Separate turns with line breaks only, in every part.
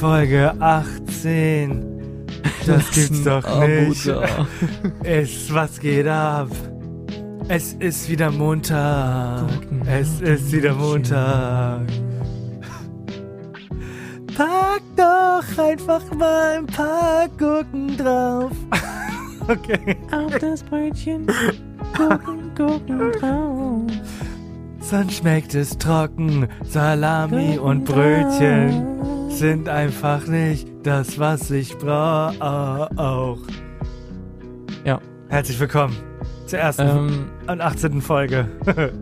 Folge 18. Das gibt's doch nicht. Es, was geht ab? Es ist wieder Montag. Es ist wieder Montag. Pack doch einfach mal ein paar Gurken drauf. Okay.
Auf das Brötchen. Gurken, Gurken drauf.
Sonst schmeckt es trocken. Salami und Brötchen sind einfach nicht das, was ich brauche.
Ja.
Herzlich willkommen zur ersten
Ähm,
und 18. Folge.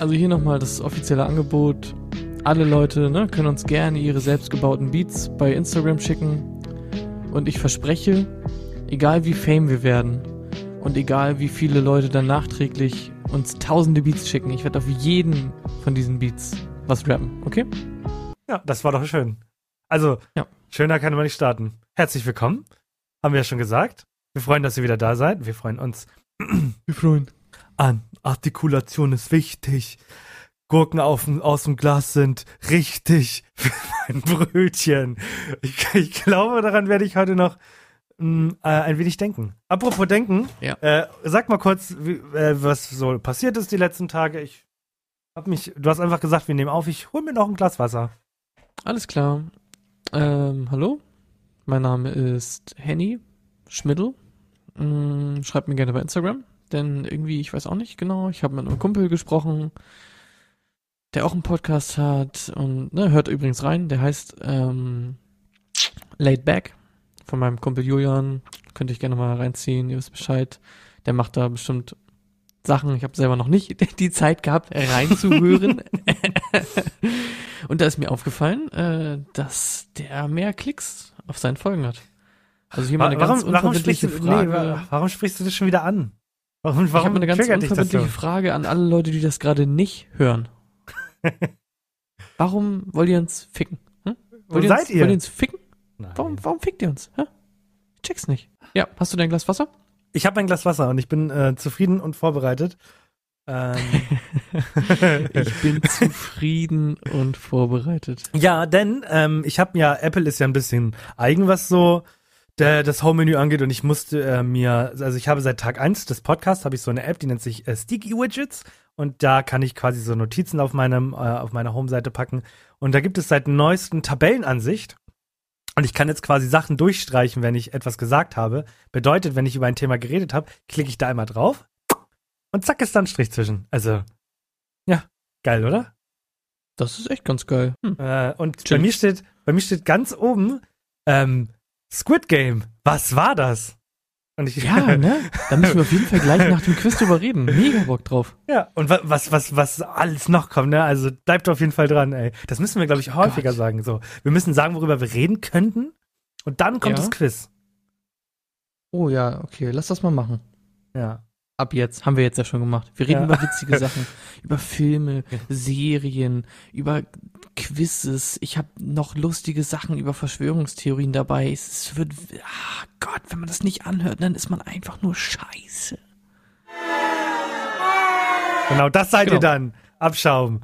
also hier nochmal das offizielle Angebot. Alle Leute ne, können uns gerne ihre selbstgebauten Beats bei Instagram schicken. Und ich verspreche, egal wie fame wir werden und egal wie viele Leute dann nachträglich uns tausende Beats schicken, ich werde auf jeden von diesen Beats was rappen, okay?
ja, das war doch schön. Also,
Ja.
schöner kann man nicht starten. Herzlich willkommen. Haben wir ja schon gesagt. Wir freuen, dass ihr wieder da seid. Wir freuen uns
Wir freuen.
an. Artikulation ist wichtig. Gurken auf, aus dem Glas sind richtig für mein Brötchen. Ich, ich glaube, daran werde ich heute noch mh, äh, ein wenig denken. Apropos denken,
Ja.
äh, sag mal kurz, wie, äh, was so passiert ist die letzten Tage. Ich hab mich, du hast einfach gesagt, wir nehmen auf. Ich hol mir noch ein Glas Wasser.
Alles klar. Ähm, hallo? Mein Name ist Henny Schmiddel. Mm, schreibt mir gerne bei Instagram, denn irgendwie, ich weiß auch nicht genau, ich habe mit einem Kumpel gesprochen, der auch einen Podcast hat und ne, hört übrigens rein, der heißt ähm, Laid Back von meinem Kumpel Julian. Könnt ihr euch gerne mal reinziehen, ihr wisst Bescheid. Der macht da bestimmt Sachen, ich habe selber noch nicht die Zeit gehabt, reinzuhören. Und da ist mir aufgefallen, äh, dass der mehr Klicks auf seinen Folgen hat. Also hier mal eine ganz
warum, warum, sprichst du,
unverbindliche
nee,
Frage.
wa- warum sprichst du das schon wieder an? Warum,
ich
warum
habe eine ganz unverbindliche? Frage an alle Leute, die das gerade nicht hören. warum wollt ihr uns ficken? Hm?
Wo
Wollt ihr
seid
uns,
ihr?
Wollt ihr uns ficken?
Nein.
Warum, warum fickt ihr uns? Hä? Ich check's nicht. Ja, hast du dein Glas Wasser?
Ich habe ein Glas Wasser und ich bin äh, zufrieden und vorbereitet. Ähm,
Ich bin zufrieden und vorbereitet.
ja, denn ähm, ich habe ja, Apple ist ja ein bisschen eigen, was so der, das Home-Menü angeht und ich musste äh, mir, also ich habe seit Tag eins des Podcasts, habe ich so eine App, die nennt sich äh, Sticky Widgets und da kann ich quasi so Notizen auf meinem, äh, auf meiner Home-Seite packen und da gibt es seit neuesten Tabellenansicht und ich kann jetzt quasi Sachen durchstreichen, wenn ich etwas gesagt habe. Bedeutet, wenn ich über ein Thema geredet habe, klicke ich da einmal drauf und zack ist dann ein Strich zwischen. Also, ja, geil, oder?
Das ist echt ganz geil. Hm.
Äh, und bei
Chillig.
mir steht, bei mir steht ganz oben ähm, Squid Game. Was war das? Und ich,
Ja, ne? Da müssen wir auf jeden Fall gleich nach dem Quiz drüber reden. Mega Bock drauf.
ja. Und wa was, was, was alles noch kommt, ne? Also bleibt auf jeden Fall dran, ey. Das müssen wir, glaube ich, häufiger
Gott.
sagen. So, wir müssen sagen, worüber wir reden könnten. Und dann kommt
Ja.
das Quiz.
Oh ja, okay, lass das mal machen.
Ja.
Ab jetzt, haben wir jetzt ja schon gemacht. Wir reden
Ja.
über witzige Sachen, über Filme, Serien, über Quizzes. Ich habe noch lustige Sachen über Verschwörungstheorien dabei. Es wird, ah Gott, wenn man das nicht anhört, dann ist man einfach nur scheiße.
Genau, das seid ihr
Genau.
dann. Abschaum.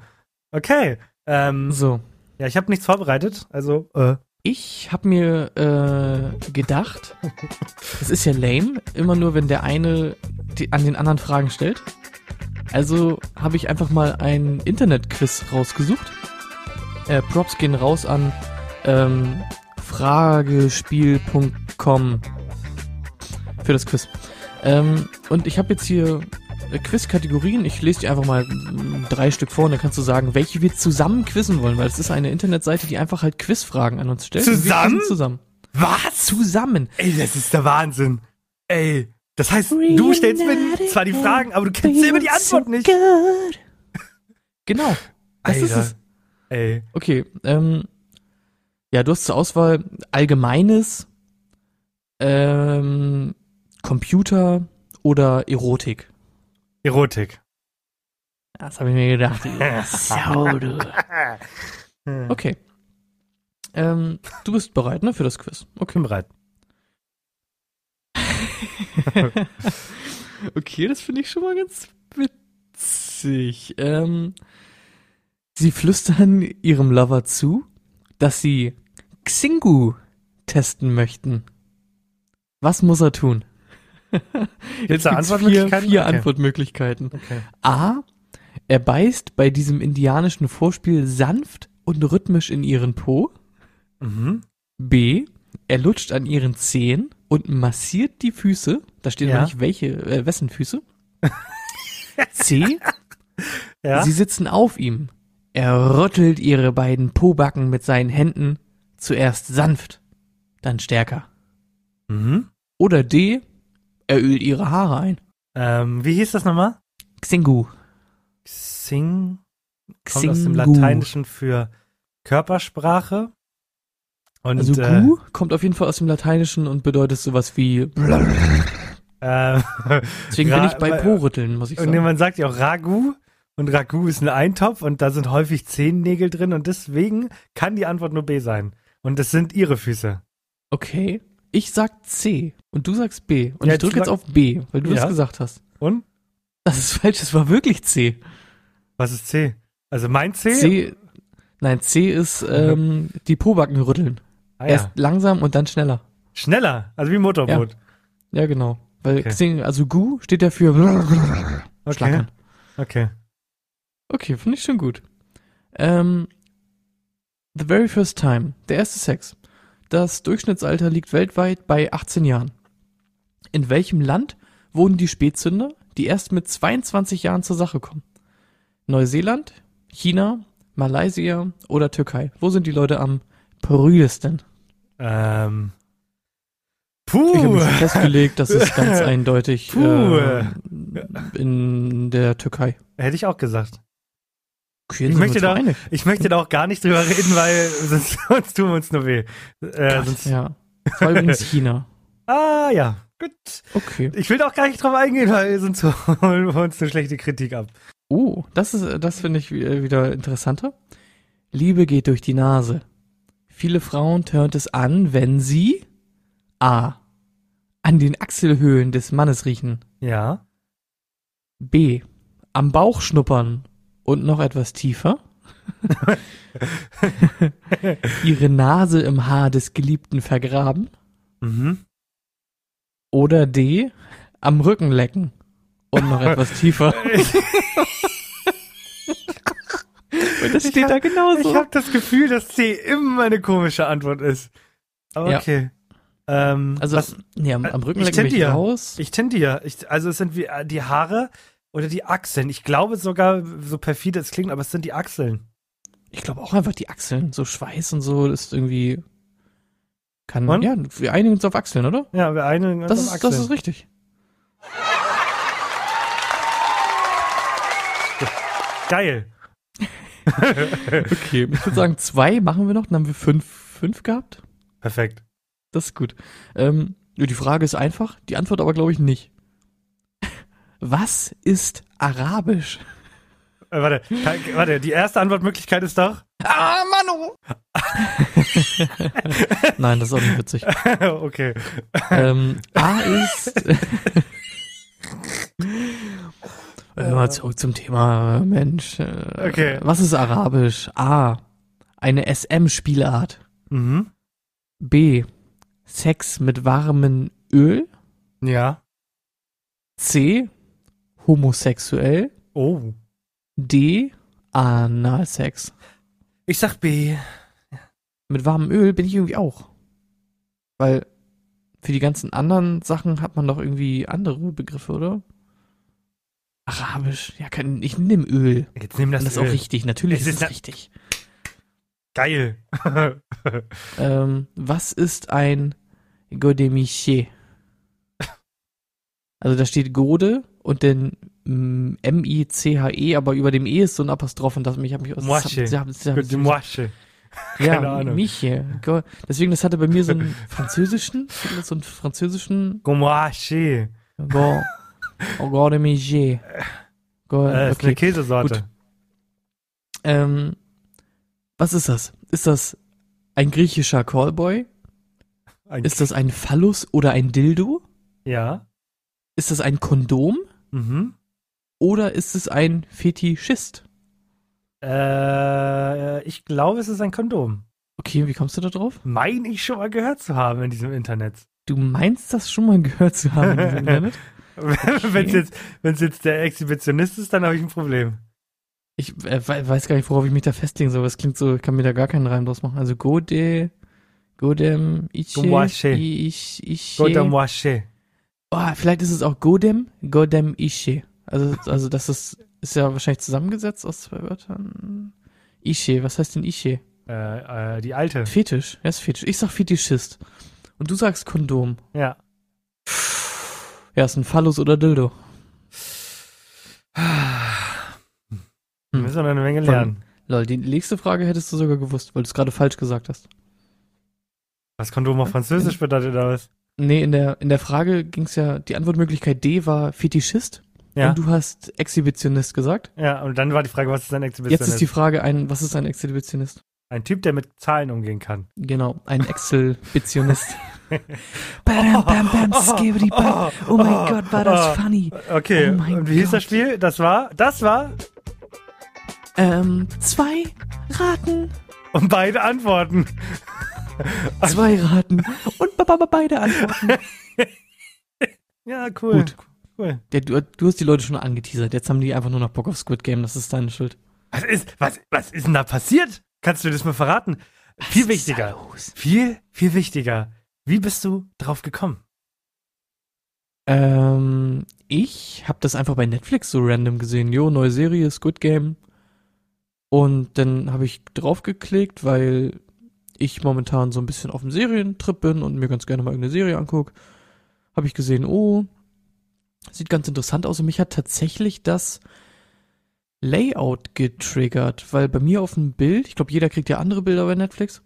Okay. Ähm,
So,
ja, ich habe nichts vorbereitet. Also, äh,
ich habe mir äh, gedacht, es ist ja lame, immer nur wenn der eine die, an den anderen Fragen stellt. Also habe ich einfach mal ein Internet-Quiz rausgesucht. Äh, Props gehen raus an ähm, fragespiel.com für das Quiz. Ähm, und ich habe jetzt hier Quiz-Kategorien. Ich lese dir einfach mal mm, drei Stück vor und dann kannst du sagen, welche wir zusammen quizzen wollen, weil es ist eine Internetseite, die einfach halt Quizfragen an uns stellt.
Zusammen?
Zusammen.
was?
Zusammen.
Ey, das ist der Wahnsinn. Ey, das heißt, du stellst mir zwar die Fragen, aber du kennst immer die Antwort nicht.
Genau. Das ist
Alter.
es.
Ey,
Okay, ähm, ja, du hast zur Auswahl Allgemeines, ähm, Computer oder Erotik.
Erotik.
Das habe ich mir gedacht. Sau, du. Okay. Ähm, du bist bereit, ne, für das Quiz.
Ich bin bereit.
Okay, das finde ich schon mal ganz witzig. Ähm, sie flüstern ihrem Lover zu, dass sie Xingu testen möchten, was muss er tun?
Gibt's da Antwortmöglichkeiten?
Vier, vier
Okay.
Antwortmöglichkeiten.
Okay.
A. Er beißt bei diesem indianischen Vorspiel sanft und rhythmisch in ihren Po.
Mhm.
B. Er lutscht an ihren Zehen und massiert die Füße. Da steht
Ja.
aber nicht welche, äh, wessen Füße. C.
Ja.
Sie sitzen auf ihm. Er rüttelt ihre beiden Pobacken mit seinen Händen. Zuerst sanft, dann stärker.
mhm.
Oder D. Er ölt ihre Haare ein.
ähm, wie hieß das nochmal?
Xingu.
Xing kommt aus dem
Xingu.
Lateinischen für Körpersprache. Und
Also
äh,
Gu kommt auf jeden Fall aus dem Lateinischen und bedeutet sowas wie.
äh,
Deswegen bin ich bei Po-Rütteln, muss ich
und
sagen.
man sagt ja auch Ragu. Und Ragu ist ein Eintopf und da sind häufig Zehennägel drin und deswegen kann die Antwort nur B sein. Und das sind ihre Füße.
Okay. Ich sag C und du sagst B. Und
Ja,
ich drücke
jetzt
auf B, weil du
Ja.
das gesagt hast.
Und?
Das ist falsch, es war wirklich C.
Was ist C? Also mein C?
C. Nein, C ist ähm, die Pobacken rütteln.
Ah,
Erst
ja.
langsam und dann schneller.
Schneller, also wie Motorboot.
Ja, genau. Weil
Okay.
Also Gu steht ja für
Okay.
Schlackern.
Okay.
Okay, finde ich schon gut. Ähm, the very first time, der erste Sex. Das Durchschnittsalter liegt weltweit bei 18 Jahren. In welchem Land wohnen die Spätzünder, die erst mit 22 Jahren zur Sache kommen? Neuseeland, China, Malaysia oder Türkei? Wo sind die Leute am prüdesten?
Ähm.
Ich habe
Puh.
mich festgelegt, das ist ganz eindeutig
Puh.
äh, in der Türkei.
Hätte ich auch gesagt. Ich möchte da-. Ich möchte da auch gar nicht drüber reden, weil sonst, sonst tun wir uns nur weh. Äh, sonst,
Ja. Das war übrigens China.
Ah, ja. Gut.
Okay.
Ich will da auch gar nicht drauf eingehen, weil sonst holen wir uns eine schlechte Kritik ab.
Oh, das ist, das finde ich wi- wieder interessanter. Liebe geht durch die Nase. Viele Frauen tönt es an, wenn sie A. an den Achselhöhlen des Mannes riechen.
Ja.
B. am Bauch schnuppern und noch etwas tiefer. Ihre Nase im Haar des Geliebten vergraben.
Mhm.
Oder D. am Rücken lecken und noch etwas tiefer. Und das
Ich
steht da
hab-
genauso.
Ich habe das Gefühl, dass C immer eine komische Antwort ist. Aber
Ja.
okay. Ähm,
Also,
was,
nee, am, am Rücken
ich
lecken ich
tendiere.
raus.
ich tendiere. Ich, also es sind wie äh, die Haare oder die Achseln. Ich glaube sogar, so perfide es klingt, aber es sind die Achseln.
Ich glaube auch einfach die Achseln. So Schweiß und so ist irgendwie. Kann.
Und?
Ja, wir einigen uns auf Achseln, oder?
Ja, wir einigen uns
Das
auf
ist,
Achseln.
das ist richtig.
Geil.
Okay, ich würde sagen, zwei machen wir noch, dann haben wir fünf, fünf gehabt.
Perfekt.
Das ist gut. Ähm, die Frage ist einfach, die Antwort aber glaube ich nicht. Was ist Arabisch?
Äh, warte, kann, warte, die erste Antwortmöglichkeit ist doch.
Ah, Manu! Nein, das ist auch nicht witzig.
okay.
ähm, A ist. Äh, Mal zurück zum Thema äh, Mensch. Äh,
Okay.
Was ist Arabisch? A. Eine SM-Spielart.
Mhm.
B. Sex mit warmem Öl.
Ja.
C. Homosexuell.
Oh.
D. Analsex.
Ich sag B.
Mit warmem Öl bin ich irgendwie auch. Weil für die ganzen anderen Sachen hat man doch irgendwie andere Begriffe, oder? Arabisch. Ja, kann, ich nehme Öl.
Jetzt nimm das,
das ist
Öl.
auch richtig. Natürlich
Es
ist
ist
es richtig.
Geil.
Ähm, was ist ein Godemiché? Also da steht Gode und mm, M-I-C-H-E, aber über dem E ist so ein Apostroph und das mich hat mich aus
die Moasche.
ja,
keine Ahnung.
Miche. Deswegen, das hatte bei mir so einen französischen, so einen französischen
Gomoache.
Go, oh, Godemiché. Go,
Äh, ist eine
okay.
Käsesorte.
Gut. Ähm, was ist das? Ist das ein griechischer Callboy?
Ein-
Ist das ein Phallus oder ein Dildo?
ja.
Ist das ein Kondom?
Mhm.
Oder ist es ein Fetischist?
Äh, ich glaube, es ist ein Kondom.
Okay, wie kommst du da drauf?
Meine ich schon mal gehört zu haben in diesem Internet.
Du meinst das schon mal gehört zu haben in diesem Internet?
Wenn es jetzt, wenn's jetzt der Exhibitionist ist, dann habe ich ein Problem.
Ich äh, we- weiß gar nicht, worauf ich mich da festlegen soll. Es klingt so, ich kann mir da gar keinen Reim draus machen. Also Gode, Godem,
Gomache.
Ich, Iche.
Godam Washe.
Oh, vielleicht ist es auch Godem, Godem Ishe. Also, also das ist, ist ja wahrscheinlich zusammengesetzt aus zwei Wörtern. Ishe, was heißt denn Ishe?
Äh, äh, die alte.
Fetisch, ja, ist Fetisch. Ich sag Fetischist. Und du sagst Kondom.
Ja.
Ja, ist ein Phallus oder Dildo.
Wir müssen noch eine Menge
Von-
lernen.
Lol, die nächste Frage hättest du sogar gewusst, weil du es gerade falsch gesagt hast.
Was Kondom auf Französisch bedeutet oder was?
Nee, in der, in der Frage ging es ja, die Antwortmöglichkeit D war Fetischist
Ja.
und du hast Exhibitionist gesagt.
Ja, und dann war die Frage, was ist ein
Jetzt
Exhibitionist?
ist die Frage ein, was ist ein Exhibitionist?
ein Typ, der mit Zahlen umgehen kann.
Genau, ein Exhibitionist. bam, bam, bam, skibbidi, bam. Oh mein Gott, war das
oh.
funny.
Okay,
Oh
und wie hieß das
Gott.
Spiel? Das war, das war,
Ähm, zwei Raten,
und beide Antworten.
Zwei Raten und ba- ba- ba- beide Antworten.
Ja, cool.
Gut.
Cool.
Ja, du, du hast die Leute schon angeteasert. Jetzt haben die einfach nur noch Bock auf Squid Game. Das ist deine Schuld.
Was ist, was, was ist denn da passiert? Kannst du das mal verraten? Viel
Was da
wichtiger. Viel, viel wichtiger. Wie bist du drauf gekommen?
Ähm, ich habe das einfach bei Netflix so random gesehen. Jo, neue Serie, Squid Game. Und dann habe ich draufgeklickt, weil ich momentan so ein bisschen auf dem Serientrip bin und mir ganz gerne mal irgendeine Serie anguck. Habe ich gesehen, oh, sieht ganz interessant aus. Und mich hat tatsächlich das Layout getriggert, weil bei mir auf dem Bild, ich glaube, jeder kriegt ja andere Bilder bei Netflix,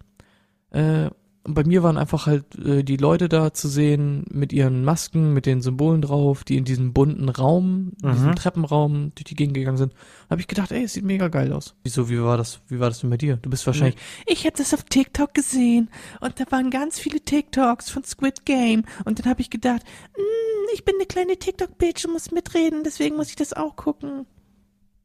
äh, und bei mir waren einfach halt äh, die Leute da zu sehen mit ihren Masken, mit den Symbolen drauf, die in diesem bunten Raum, in diesem
Mhm.
Treppenraum durch die Gegend gegangen sind. Habe ich gedacht, ey, es sieht mega geil aus. Wieso, wie war das, wie war das denn bei dir? Du bist wahrscheinlich, ich habe das auf TikTok gesehen und da waren ganz viele TikToks von Squid Game und dann habe ich gedacht, mm, ich bin eine kleine TikTok-Bitch und muss mitreden, deswegen muss ich das auch gucken.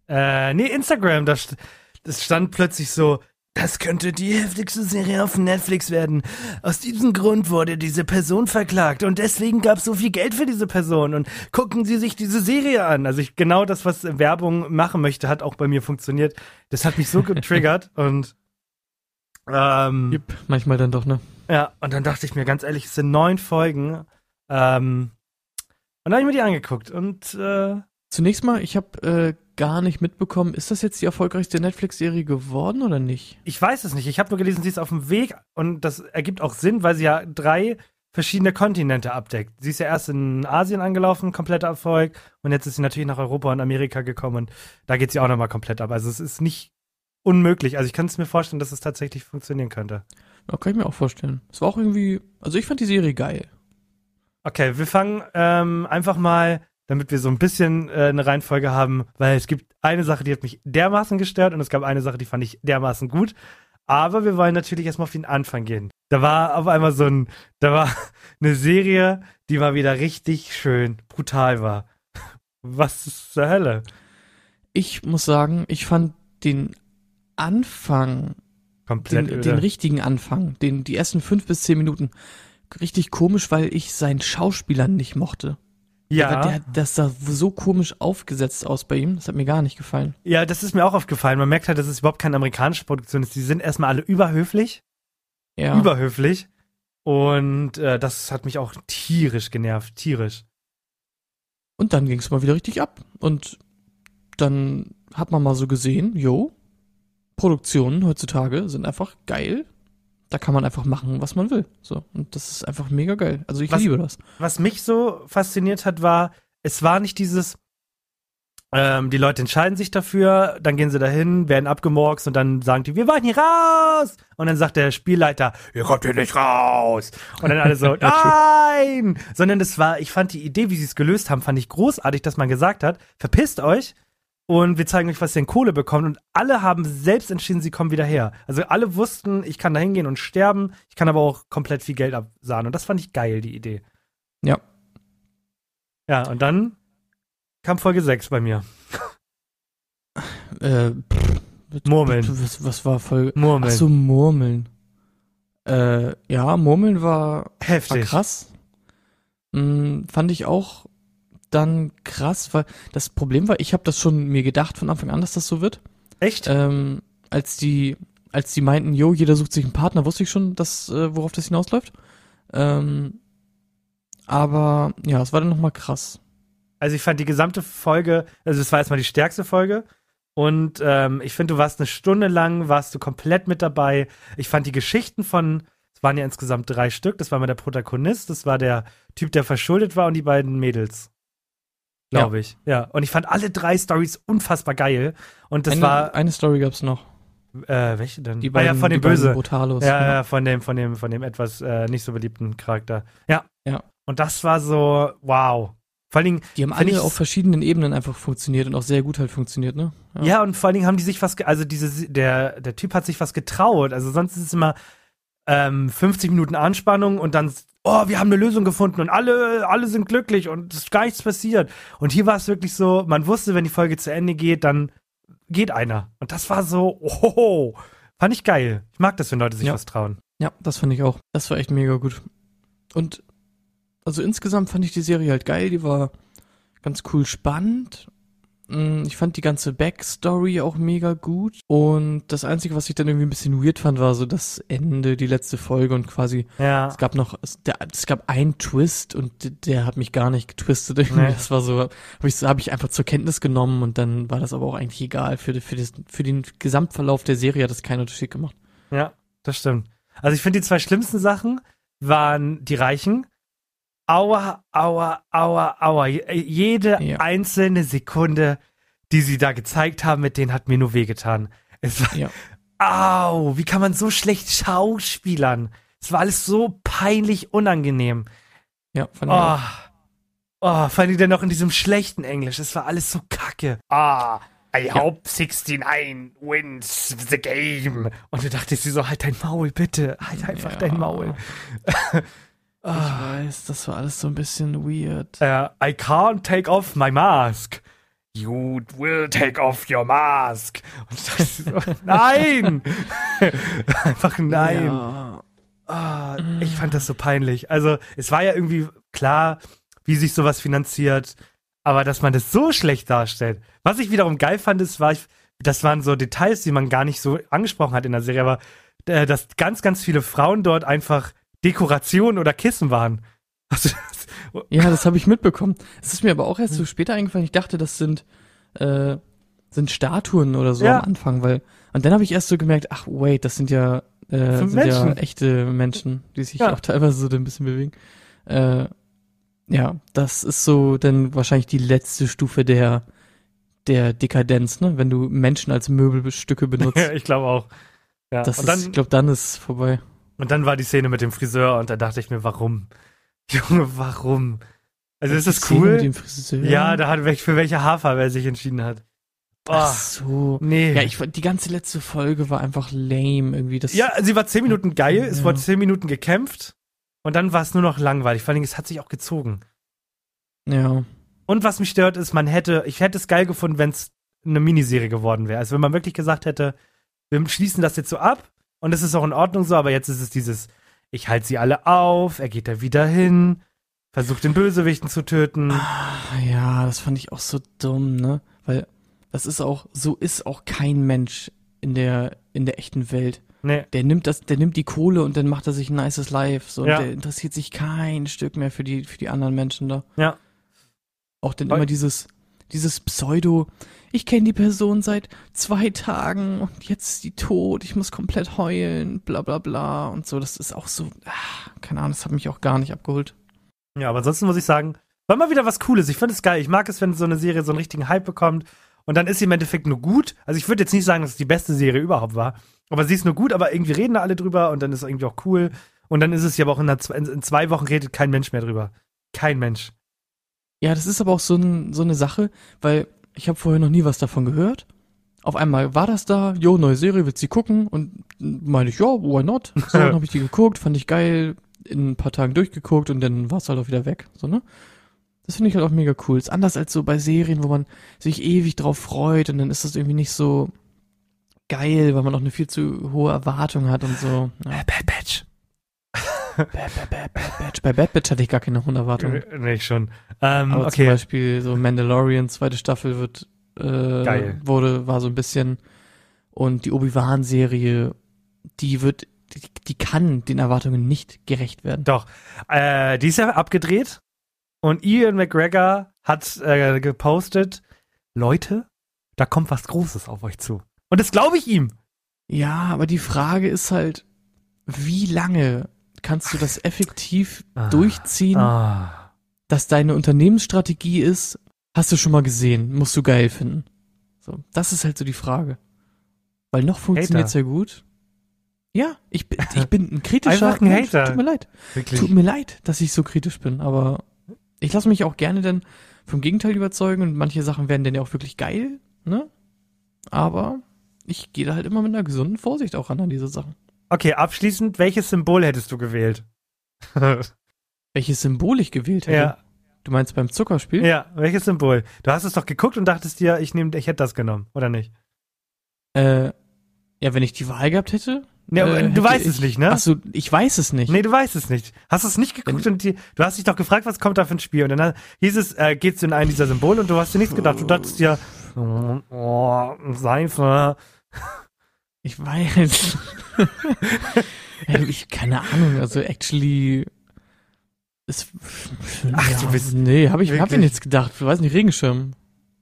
Äh, nee, Instagram, das, das stand plötzlich so, das könnte die heftigste Serie auf Netflix werden. Aus diesem Grund wurde diese Person verklagt und deswegen gab es so viel Geld für diese Person und gucken Sie sich diese Serie an. Also ich, genau das, was Werbung machen möchte, hat auch bei mir funktioniert. Das hat mich so getriggert und ähm,
Jupp, manchmal dann doch, ne?
ja, und dann dachte ich mir ganz ehrlich, es sind neun Folgen. Ähm, und dann habe ich mir die angeguckt und äh,
Zunächst mal, ich habe äh, gar nicht mitbekommen, ist das jetzt die erfolgreichste Netflix-Serie geworden oder nicht?
Ich weiß es nicht. Ich habe nur gelesen, sie ist auf dem Weg und das ergibt auch Sinn, weil sie ja drei verschiedene Kontinente abdeckt. Sie ist ja erst in Asien angelaufen, kompletter Erfolg, und jetzt ist sie natürlich nach Europa und Amerika gekommen und da geht sie auch nochmal komplett ab. Also es ist nicht unmöglich. Also ich kann es mir vorstellen, dass es tatsächlich funktionieren könnte.
Ja, kann ich mir auch vorstellen. Es war auch irgendwie, also ich fand die Serie geil.
Okay, wir fangen ähm, einfach mal, damit wir so ein bisschen äh, eine Reihenfolge haben, weil es gibt eine Sache, die hat mich dermaßen gestört und es gab eine Sache, die fand ich dermaßen gut. Aber wir wollen natürlich erstmal auf den Anfang gehen. Da war auf einmal so ein, da war eine Serie, die mal wieder richtig schön brutal war. Was ist zur Hölle?
Ich muss sagen, ich fand den Anfang,
Komplett
den, den richtigen Anfang, den, die ersten fünf bis zehn Minuten, richtig komisch, weil ich seinen Schauspieler nicht mochte.
Ja,
Der, das sah so komisch aufgesetzt aus bei ihm. Das hat mir gar nicht gefallen.
ja, das ist mir auch aufgefallen. Man merkt halt, dass es überhaupt keine amerikanische Produktion ist. Die sind erstmal alle überhöflich.
Ja.
überhöflich. Und äh, das hat mich auch tierisch genervt, tierisch.
Und dann ging es mal wieder richtig ab. Und dann hat man mal so gesehen, jo, Produktionen heutzutage sind einfach geil. Da kann man einfach machen, was man will. So. Und das ist einfach mega geil. Also ich
Was-
liebe das.
Was mich so fasziniert hat, war, es war nicht dieses, ähm, die Leute entscheiden sich dafür, dann gehen sie dahin, werden abgemorkst und dann sagen die, wir wollen hier raus. Und dann sagt der Spielleiter, ihr kommt hier nicht raus. Und dann alle so, nein! Sondern das war, ich fand die Idee, wie sie es gelöst haben, fand ich großartig, dass man gesagt hat, verpisst euch und wir zeigen euch, was ihr in Kohle bekommt. Und alle haben selbst entschieden, sie kommen wieder her. Also alle wussten, ich kann da hingehen und sterben, ich kann aber auch komplett viel Geld absahnen. Und das fand ich geil, die Idee.
Ja.
Ja, und dann kam Folge 6 bei mir.
Äh, pff,
Murmeln.
Was, was war voll.
Murmeln.
Ach so, Murmeln. Äh, ja, Murmeln war, war
Heftig.
krass. Hm, fand ich auch dann krass, weil das Problem war, ich habe das schon mir gedacht von Anfang an, dass das so wird.
Echt?
Ähm, als die, als die meinten, jo, jeder sucht sich einen Partner, wusste ich schon, dass, äh, worauf das hinausläuft. Ähm, aber ja, es war dann nochmal krass.
Also ich fand die gesamte Folge, also es war erstmal die stärkste Folge. Und ähm, ich finde, du warst eine Stunde lang, warst du komplett mit dabei. Ich fand die Geschichten von, es waren ja insgesamt drei Stück, das war mal der Protagonist, das war der Typ, der verschuldet war und die beiden Mädels. Glaube ich. Ja. Und ich fand alle drei Stories unfassbar geil. Und das
eine,
war,
eine Story gab's noch.
äh, welche denn?
Die
ah,
beiden,
ja, von dem Böse.
Brutalos.
Ja, ja, von dem, von dem, von dem etwas äh, nicht so beliebten Charakter. Ja.
Ja.
Und das war so, wow. Vor allen Dingen,
Die haben alle auf verschiedenen Ebenen einfach funktioniert und auch sehr gut halt funktioniert, ne?
Ja. und vor allen Dingen haben die sich was, also diese, der, der Typ hat sich was getraut. Also sonst ist es immer ähm, 50 Minuten Anspannung und dann, oh, wir haben eine Lösung gefunden und alle, alle sind glücklich und es ist gar nichts passiert. Und hier war es wirklich so, man wusste, wenn die Folge zu Ende geht, dann geht einer. Und das war so, oh, fand ich geil. Ich mag das, wenn Leute sich
Ja.
was trauen.
Ja, das fand ich auch. Das war echt mega gut. Und also insgesamt fand ich die Serie halt geil, die war ganz cool spannend. Mm, Ich fand die ganze Backstory auch mega gut. Und das Einzige, was ich dann irgendwie ein bisschen weird fand, war so das Ende, die letzte Folge und quasi,
Ja.
es gab noch, es, der, es gab einen Twist und der hat mich gar nicht getwistet. Irgendwie.
Nee.
Das war so, habe ich, hab ich einfach zur Kenntnis genommen und dann war das aber auch eigentlich egal. Für, für, das, für den Gesamtverlauf der Serie hat das keinen Unterschied gemacht.
Ja, das stimmt. Also ich finde, die zwei schlimmsten Sachen waren die Reichen. Aua, aua, aua, aua. Je- Jede
Ja.
einzelne Sekunde, die sie da gezeigt haben, mit denen hat mir nur wehgetan. Es war,
Ja.
au, wie kann man so schlecht schauspielern? Es war alles so peinlich unangenehm.
Ja, fand ich auch.
Oh, oh, vor allem dann noch in diesem schlechten Englisch. Es war alles so kacke. Ah, I hope 69 wins the game. Und du dachtest dir so, halt dein Maul, bitte. Halt einfach
Ja.
dein Maul.
Ich weiß, das war alles so ein bisschen weird.
Äh, I can't take off my mask. You will take off your mask. So, nein! einfach nein.
Ja.
Ah, ich fand das so peinlich. Also, es war ja irgendwie klar, wie sich sowas finanziert, aber dass man das so schlecht darstellt. Was ich wiederum geil fand, ist, war, ich, das waren so Details, die man gar nicht so angesprochen hat in der Serie, aber äh, dass ganz, ganz viele Frauen dort einfach Dekoration oder Kissen waren. Also, das,
Ja, das habe ich mitbekommen. Es ist mir aber auch erst so später eingefallen. Ich dachte, das sind äh, sind Statuen oder so
Ja.
am Anfang, weil und dann habe ich erst so gemerkt, ach wait, das sind ja äh,
Sind
sind ja
Menschen.
echte Menschen, die sich
Ja.
auch teilweise so ein bisschen bewegen. Äh, ja, das ist so dann wahrscheinlich die letzte Stufe der der Dekadenz, ne? Wenn du Menschen als Möbelstücke benutzt.
ja, ich glaube auch. Ja.
das
und,
ist, ich glaube, dann ist vorbei.
Und dann war die Szene mit dem Friseur und da dachte ich mir, warum? Junge, warum? Also ist das cool?
Mit dem Friseur.
Ja, da hat welch- für welche Haarfarbe er sich entschieden hat.
Ach
Boah,
so.
nee.
Ja, ich die ganze letzte Folge war einfach lame irgendwie. Das,
ja, sie war zehn Minuten geil, es
Ja.
wurde zehn Minuten gekämpft und dann war es nur noch langweilig. Vor allem, es hat sich auch gezogen.
ja.
Und was mich stört, ist, man hätte, ich hätte es geil gefunden, wenn es eine Miniserie geworden wäre. Also wenn man wirklich gesagt hätte, wir schließen das jetzt so ab und es ist auch in Ordnung so, aber jetzt ist es dieses, ich halte sie alle auf, er geht da wieder hin, versucht den Bösewichten zu töten.
Ah, Ja, das fand ich auch so dumm, ne? Weil das ist auch, so ist auch kein Mensch in der, in der echten Welt.
Nee.
Der nimmt das, der nimmt die Kohle und dann macht er sich ein nices Life. So,
Ja.
und der interessiert sich kein Stück mehr für die, für die anderen Menschen da.
Ja.
Auch dann
Voll.
immer dieses, dieses Pseudo, ich kenne die Person seit zwei Tagen und jetzt ist die tot, ich muss komplett heulen, bla bla bla und so. Das ist auch so, ah, keine Ahnung, das hat mich auch gar nicht abgeholt.
Ja, aber ansonsten muss ich sagen, war mal wieder was Cooles. Ich finde es geil. Ich mag es, wenn so eine Serie so einen richtigen Hype bekommt. Und dann ist sie im Endeffekt nur gut. Also ich würde jetzt nicht sagen, dass es die beste Serie überhaupt war. Aber sie ist nur gut, aber irgendwie reden da alle drüber und dann ist es irgendwie auch cool. Und dann ist es ja aber auch in, einer, in, in zwei Wochen redet kein Mensch mehr drüber. Kein Mensch.
Ja, das ist aber auch so, ein, so eine Sache, weil ich habe vorher noch nie was davon gehört. Auf einmal war das da, jo, neue Serie, willst du die gucken? Und meine ich, ja, why not? So, dann habe ich die geguckt, fand ich geil, in ein paar Tagen durchgeguckt und dann war es halt auch wieder weg, so, ne? Das finde ich halt auch mega cool. Ist anders als so bei Serien, wo man sich ewig drauf freut und dann ist das irgendwie nicht so geil, weil man auch eine viel zu hohe Erwartung hat und so. Ja.
Äh, Bad Batch.
Bad, Bad, Bad, Bad Batch. Bei Bad Batch hatte ich gar keine hohen Erwartungen.
nee, ich schon. Ähm,
Aber zum
okay.
Beispiel so Mandalorian, zweite Staffel wird, äh,
Geil.
wurde, war so ein bisschen, und die Obi-Wan-Serie, die wird, die, die kann den Erwartungen nicht gerecht werden.
Doch. Äh, die ist ja abgedreht und Ian McGregor hat äh, gepostet, Leute, da kommt was Großes auf euch zu. Und das glaube ich ihm.
Ja, aber die Frage ist halt, wie lange kannst du das effektiv
Ah.
durchziehen,
Ah.
dass deine Unternehmensstrategie ist, hast du schon mal gesehen, musst du geil finden. So, das ist halt so die Frage. Weil noch funktioniert's ja gut. Ja, ich bin, ich bin ein kritischer
Einfach ein
Mensch.
Hater.
Tut mir leid.
Wirklich.
Tut mir leid, dass ich so kritisch bin, aber ich lasse mich auch gerne dann vom Gegenteil überzeugen und manche Sachen werden dann ja auch wirklich geil, ne? Aber ich gehe da halt immer mit einer gesunden Vorsicht auch ran an diese Sachen.
Okay, abschließend, welches Symbol hättest du gewählt?
Welches Symbol ich gewählt hätte?
ja,
Du meinst beim Zuckerspiel?
ja, welches Symbol? Du hast es doch geguckt und dachtest dir, ich nehme, ich hätte das genommen, oder nicht?
Äh, ja, wenn ich die Wahl gehabt hätte.
Aber
äh,
du weißt
ich,
es nicht, ne?
Achso, ich weiß es nicht.
Nee, du weißt es nicht. Hast du es nicht geguckt und die, du hast dich doch gefragt, was kommt da für ein Spiel? Und dann hieß es, äh, geht's in einen dieser Symbole und du hast dir nichts gedacht. Du dachtest dir, oh, oh, Seife.
Ich weiß. Ich, keine Ahnung, also actually. Ist,
Ach,
ja,
du bist
Nee, hab ich, hab ich nichts gedacht. Du weißt nicht, Regenschirm.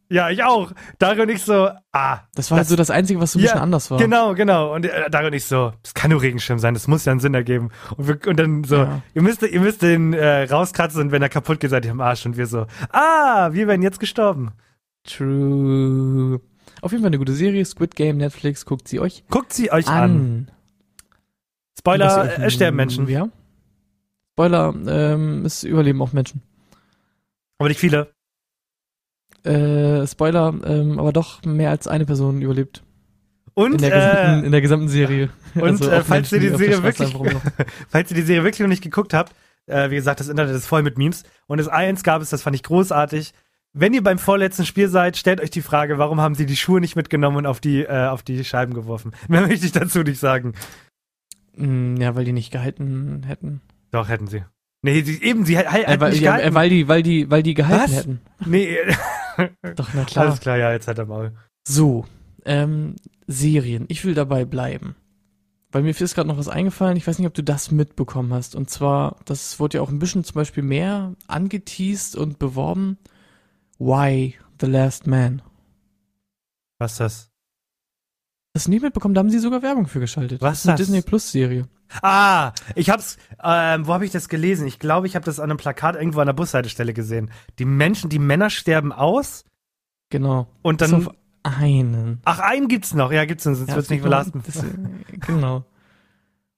Ja, ich auch. Darin ich so, ah.
Das war halt so das Einzige, was so ein
Ja,
bisschen anders war.
Genau, genau. Und äh, darin ich so, das kann nur Regenschirm sein, das muss ja einen Sinn ergeben. Und, wir, und dann so,
Ja.
ihr müsst, ihr müsst den äh, rauskratzen und wenn er kaputt geht, seid ihr am Arsch. Und wir so, ah, wir werden jetzt gestorben.
True. Auf jeden Fall eine gute Serie. Squid Game, Netflix, guckt sie euch
Guckt sie euch an.
an.
Spoiler, es sterben Menschen.
Ja. Spoiler, ähm, es überleben auch Menschen.
Aber nicht viele.
Äh, Spoiler, ähm, aber doch mehr als eine Person überlebt.
Und,
in, der gesamten,
äh,
in der gesamten Serie.
und, äh,
auch
falls ihr die Serie wirklich- falls ihr die Serie wirklich noch nicht geguckt habt, äh, wie gesagt, das Internet ist voll mit Memes. Und das eins gab es, das fand ich großartig. Wenn ihr beim vorletzten Spiel seid, stellt euch die Frage, warum haben sie die Schuhe nicht mitgenommen und auf die, äh, auf die Scheiben geworfen? Mehr möchte ich dazu nicht sagen.
Mm, Ja, weil die nicht gehalten hätten.
Doch, hätten sie. Nee, sie, eben, sie hat, hat
Äh, weil,
nicht
ja,
gehalten.
äh, weil die, weil die, weil die gehalten
Was?
hätten.
nee,
Doch, na klar.
alles klar, ja, jetzt hat er Maul.
So, ähm, Serien. Ich will dabei bleiben. Weil mir ist gerade noch was eingefallen. Ich weiß nicht, ob du das mitbekommen hast. Und zwar, das wurde ja auch ein bisschen zum Beispiel mehr angeteased und beworben. Why the Last Man?
Was ist das?
Du nicht mitbekommen? Da haben sie sogar Werbung für geschaltet.
Was
das ist eine
das?
Disney Plus Serie.
Ah, ich hab's, ähm, wo habe ich das gelesen? Ich glaube, ich habe das an einem Plakat irgendwo an der Bushaltestelle gesehen. Die Menschen, die Männer sterben aus
Genau.
und
Bis
dann,
auf einen.
ach, einen gibt's noch. Ja, gibt's noch, sonst
Ja,
wird's nicht
genau,
belasten.
das, äh, genau.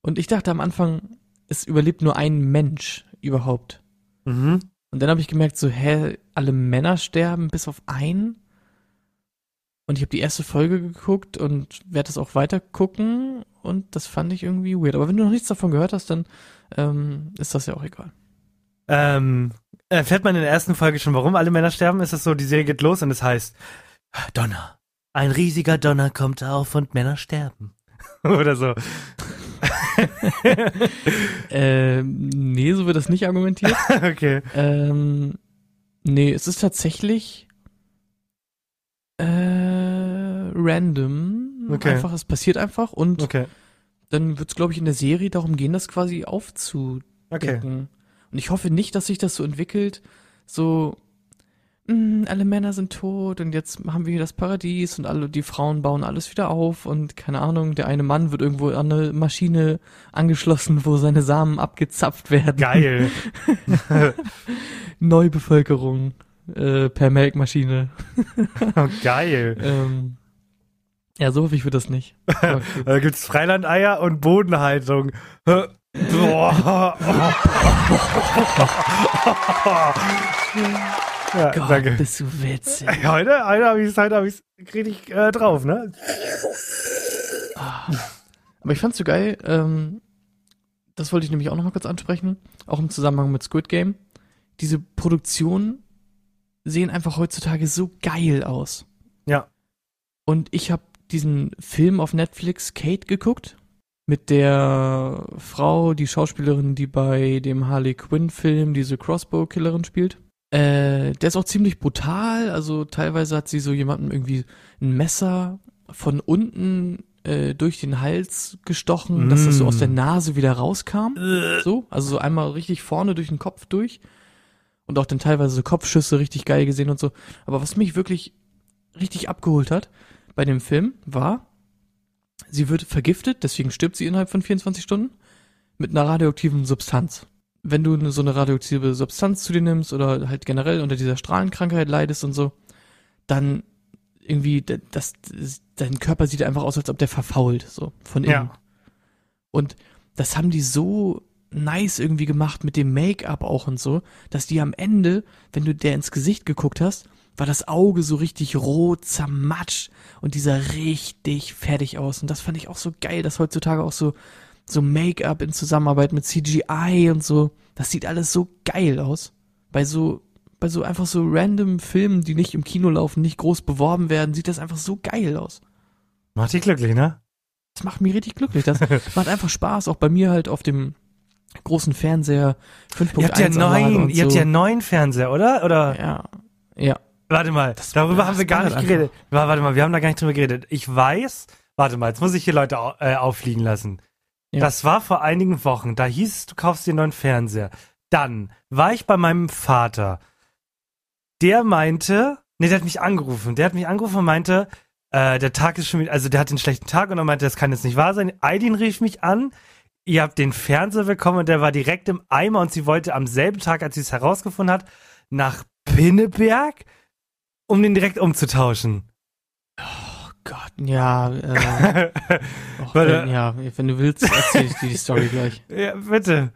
Und ich dachte am Anfang, es überlebt nur ein Mensch überhaupt.
Mhm.
Und dann habe ich gemerkt, so, hä, alle Männer sterben bis auf einen. Und ich habe die erste Folge geguckt und werde das auch weiter gucken. Und das fand ich irgendwie weird. Aber wenn du noch nichts davon gehört hast, dann ähm, ist das ja auch egal.
Ähm, erfährt man in der ersten Folge schon, warum alle Männer sterben? Ist es so, die Serie geht los und es heißt, Donner. Ein riesiger Donner kommt auf und Männer sterben. Oder so.
Ähm, nee, so wird das nicht argumentiert.
okay.
ähm, nee, es ist tatsächlich äh, random.
Okay.
Einfach, es passiert einfach und
Okay.
dann wird es, glaube ich, in der Serie darum gehen, das quasi aufzudecken.
Okay.
Und ich hoffe nicht, dass sich das so entwickelt, so, mh, alle Männer sind tot und jetzt haben wir hier das Paradies und alle, die Frauen bauen alles wieder auf und keine Ahnung, der eine Mann wird irgendwo an eine Maschine angeschlossen, wo seine Samen abgezapft werden.
Geil.
Neubevölkerung äh, per Melkmaschine.
Oh, geil.
Ähm, ja, so hoffe ich für das nicht.
Da gibt's Freilandeier und Bodenhaltung. Hä? Boah. Ja,
Gott,
danke.
bist du witzig.
Heute, heute habe ich es heute hab richtig äh, drauf, ne?
Aber ich fand's so geil, ähm, das wollte ich nämlich auch noch mal kurz ansprechen, auch im Zusammenhang mit Squid Game. Diese Produktionen sehen einfach heutzutage so geil aus.
Ja.
Und ich habe diesen Film auf Netflix Kate geguckt mit der Frau, die Schauspielerin, die bei dem Harley Quinn Film diese Crossbow-Killerin spielt. Äh, der ist auch ziemlich brutal, also teilweise hat sie so jemandem irgendwie ein Messer von unten äh, durch den Hals gestochen, mm. dass das so aus der Nase wieder rauskam. so, also so einmal richtig vorne durch den Kopf durch. Und auch dann teilweise so Kopfschüsse richtig geil gesehen und so. Aber was mich wirklich richtig abgeholt hat bei dem Film war, sie wird vergiftet, deswegen stirbt sie innerhalb von 24 Stunden mit einer radioaktiven Substanz. Wenn du so eine radioaktive Substanz zu dir nimmst oder halt generell unter dieser Strahlenkrankheit leidest und so, dann irgendwie, das, dein Körper sieht einfach aus, als ob der verfault, so, von innen. Ja. Und das haben die so nice irgendwie gemacht mit dem Make-up auch und so, dass die am Ende, wenn du der ins Gesicht geguckt hast, war das Auge so richtig rot, zermatscht und dieser richtig fertig aus. Und das fand ich auch so geil, dass heutzutage auch so, so Make-up in Zusammenarbeit mit CGI und so, das sieht alles so geil aus. Bei so, bei so einfach so random Filmen, die nicht im Kino laufen, nicht groß beworben werden, sieht das einfach so geil aus.
Macht dich glücklich, ne?
Das macht mich richtig glücklich. Das macht einfach Spaß, auch bei mir halt auf dem großen Fernseher 5.1
Ihr habt ja neun, ihr so. habt ja neun Fernseher, oder? Oder?
Ja. Ja.
Warte mal, das, darüber haben wir gar nicht geredet. Einfach. Warte mal, wir haben da gar nicht drüber geredet. Ich weiß, warte mal, jetzt muss ich hier Leute äh, auffliegen lassen. Ja. Das war vor einigen Wochen. Da hieß es, du kaufst dir einen neuen Fernseher. Dann war ich bei meinem Vater. Der meinte, nee, der hat mich angerufen. Der hat mich angerufen und meinte, äh, der Tag ist schon wieder, also der hat einen schlechten Tag und er meinte, das kann jetzt nicht wahr sein. Aidin rief mich an. Ihr habt den Fernseher bekommen und der war direkt im Eimer und sie wollte am selben Tag, als sie es herausgefunden hat, nach Pinneberg um den direkt umzutauschen.
Oh Gott, ja. Äh, och, wenn, ja, wenn du willst, erzähl ich dir die Story gleich.
Ja, bitte.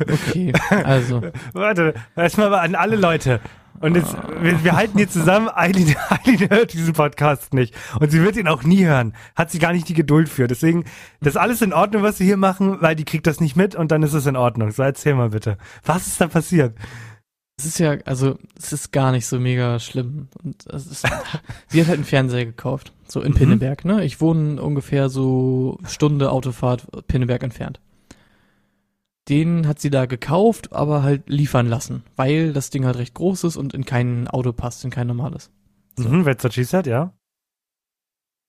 Okay, also.
Warte, erstmal an alle Leute. Und jetzt, wir, wir halten hier zusammen, Eileen, Eileen hört diesen Podcast nicht. Und sie wird ihn auch nie hören. Hat sie gar nicht die Geduld für. Deswegen, das ist alles in Ordnung, was wir hier machen, weil die kriegt das nicht mit und dann ist es in Ordnung. So, erzähl mal bitte. Was ist da passiert?
Es ist ja, also es ist gar nicht so mega schlimm. Und es ist, sie hat halt einen Fernseher gekauft, so in mhm. Pinneberg. Ne, ich wohne ungefähr so Stunde Autofahrt Pinneberg entfernt. Den hat sie da gekauft, aber halt liefern lassen, weil das Ding halt recht groß ist und in kein Auto passt, in kein normales.
So. Mhm, Versace hat, ja.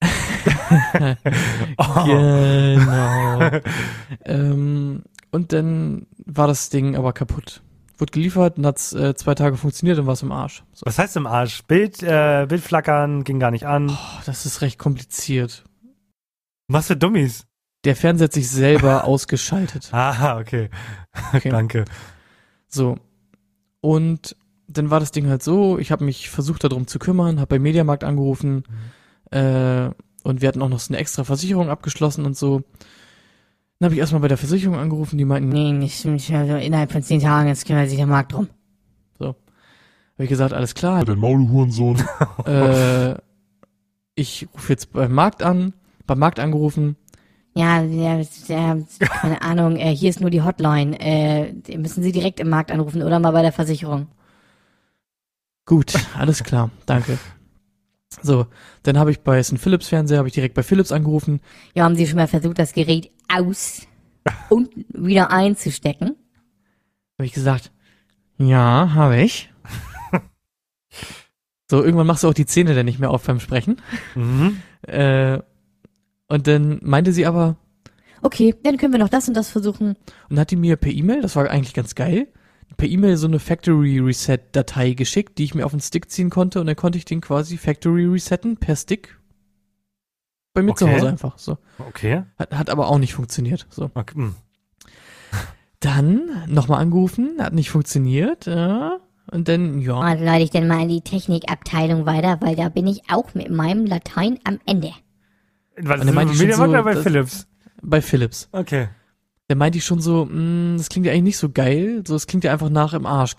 oh. Genau. ähm, und dann war das Ding aber kaputt wurde geliefert und hat äh, zwei Tage funktioniert und war es im Arsch.
So. Was heißt im Arsch? Bild, äh, Bildflackern ging gar nicht an.
Oh, das ist recht kompliziert.
Was für Dummies?
Der Fernseher hat sich selber ausgeschaltet.
Ah, okay. okay. Danke.
So. Und dann war das Ding halt so, ich habe mich versucht darum zu kümmern, habe beim Mediamarkt angerufen mhm. äh, und wir hatten auch noch so eine extra Versicherung abgeschlossen und so. Dann habe ich erstmal bei der Versicherung angerufen, die meinten,
nee, nicht, nicht also innerhalb von zehn Tagen, jetzt kümmert sich der Markt drum.
So. Habe ich gesagt, alles klar.
Den Maulhurensohn.
äh, ich rufe jetzt beim Markt an, beim Markt angerufen.
Ja, ja, ja keine Ahnung, äh, hier ist nur die Hotline. Äh, müssen Sie direkt im Markt anrufen oder mal bei der Versicherung.
Gut, alles klar, danke. So, dann habe ich bei St. Philips Fernseher, habe ich direkt bei Philips angerufen.
Ja, haben Sie schon mal versucht, das Gerät aus und wieder einzustecken?
Habe ich gesagt, ja, habe ich. so, irgendwann machst du auch die Zähne dann nicht mehr auf beim Sprechen. Mhm. Äh, und dann meinte sie aber,
okay, dann können wir noch das und das versuchen.
Und hat die mir per E-Mail, das war eigentlich ganz geil, per E-Mail so eine Factory Reset Datei geschickt, die ich mir auf den Stick ziehen konnte und dann konnte ich den quasi Factory resetten per Stick. Bei mir okay. zu Hause einfach so.
Okay.
Hat, hat aber auch nicht funktioniert. So.
Okay. Hm.
Dann nochmal angerufen, hat nicht funktioniert. Ja. Und dann, ja.
Also leite ich denn mal in die Technikabteilung weiter, weil da bin ich auch mit meinem Latein am Ende.
Was, ist das, so, oder bei Philips?
Bei Philips.
Okay
der meinte ich schon so, mh, hm, das klingt ja eigentlich nicht so geil. So, es klingt ja einfach nach im Arsch.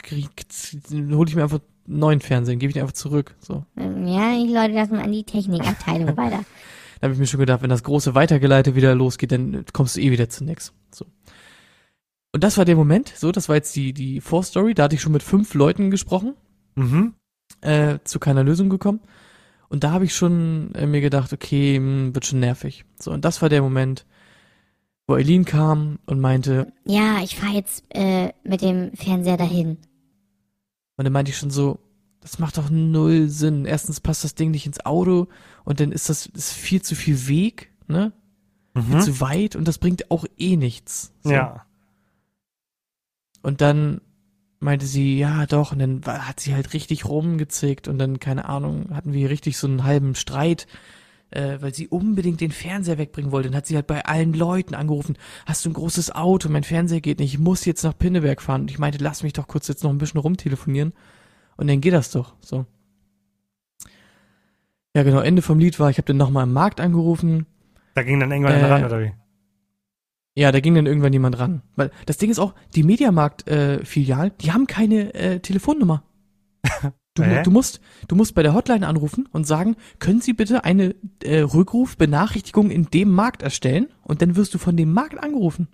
Hol ich mir einfach einen neuen Fernsehen, gebe ich den einfach zurück. So.
Ja, ich leute das mal an die Technikabteilung weiter.
Da habe ich mir schon gedacht, wenn das große Weitergeleite wieder losgeht, dann kommst du eh wieder zu nix. So. Und das war der Moment, so, das war jetzt die, die Vorstory, da hatte ich schon mit fünf Leuten gesprochen, mhm. äh, zu keiner Lösung gekommen. Und da habe ich schon äh, mir gedacht, okay, mh, hm, wird schon nervig. So, und das war der Moment, wo Eileen kam und meinte,
Ja, ich fahre jetzt äh, mit dem Fernseher dahin.
und dann meinte ich schon so, das macht doch null Sinn. Erstens passt das Ding nicht ins Auto und dann ist das ist viel zu viel Weg, ne? Viel
Mhm.
zu weit und das bringt auch eh nichts. So.
Ja.
Und dann meinte sie, ja doch, und dann hat sie halt richtig rumgezickt und dann, keine Ahnung, hatten wir richtig so einen halben Streit, äh, weil sie unbedingt den Fernseher wegbringen wollte. Dann hat sie halt bei allen Leuten angerufen, hast du ein großes Auto, mein Fernseher geht nicht, ich muss jetzt nach Pinneberg fahren. Und ich meinte, lass mich doch kurz jetzt noch ein bisschen rumtelefonieren und dann geht das doch, so. Ja genau, Ende vom Lied war, ich habe dann nochmal im Markt angerufen,
Da ging dann irgendwann
Äh,
ran, oder wie?
Ja, da ging dann irgendwann jemand ran. Weil das Ding ist auch, die Mediamarkt-Filialen, die haben keine äh, Telefonnummer. Du,
Hä?
du, musst, du musst bei der Hotline anrufen und sagen, können Sie bitte eine äh, Rückrufbenachrichtigung in dem Markt erstellen? Und dann wirst du von dem Markt angerufen.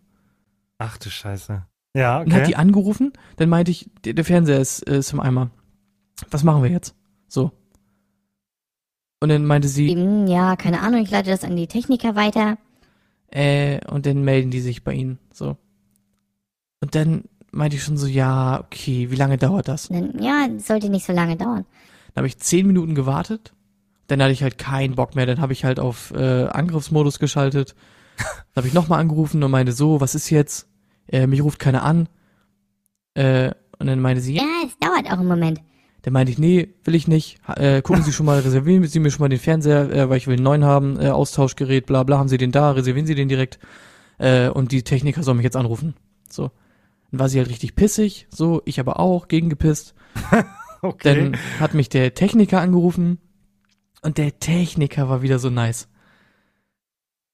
Ach du Scheiße. Ja,
Dann hat
okay.
die angerufen, dann meinte ich, der, der Fernseher ist, äh, ist im Eimer. Was machen wir jetzt? So. Und dann meinte sie,
Ja, keine Ahnung, ich leite das an die Techniker weiter.
äh, und dann melden die sich bei ihnen. So. Und dann meinte ich schon so, ja, okay, wie lange dauert das?
Ja, sollte nicht so lange dauern.
Dann habe ich zehn Minuten gewartet. Dann hatte ich halt keinen Bock mehr. Dann habe ich halt auf äh, Angriffsmodus geschaltet. Dann habe ich nochmal angerufen und meinte so, was ist jetzt? Äh, mich ruft keiner an. Äh, und dann meinte sie, ja.
Ja, es dauert auch einen Moment.
Dann meinte ich, nee, will ich nicht. Äh, gucken Sie schon mal, reservieren Sie mir schon mal den Fernseher, äh, weil ich will einen neuen haben, äh, Austauschgerät, bla bla, haben Sie den da, reservieren Sie den direkt. Äh, und die Techniker sollen mich jetzt anrufen. So. Dann war sie halt richtig pissig, so, ich aber auch, gegengepisst.
okay.
Dann hat mich der Techniker angerufen und der Techniker war wieder so nice.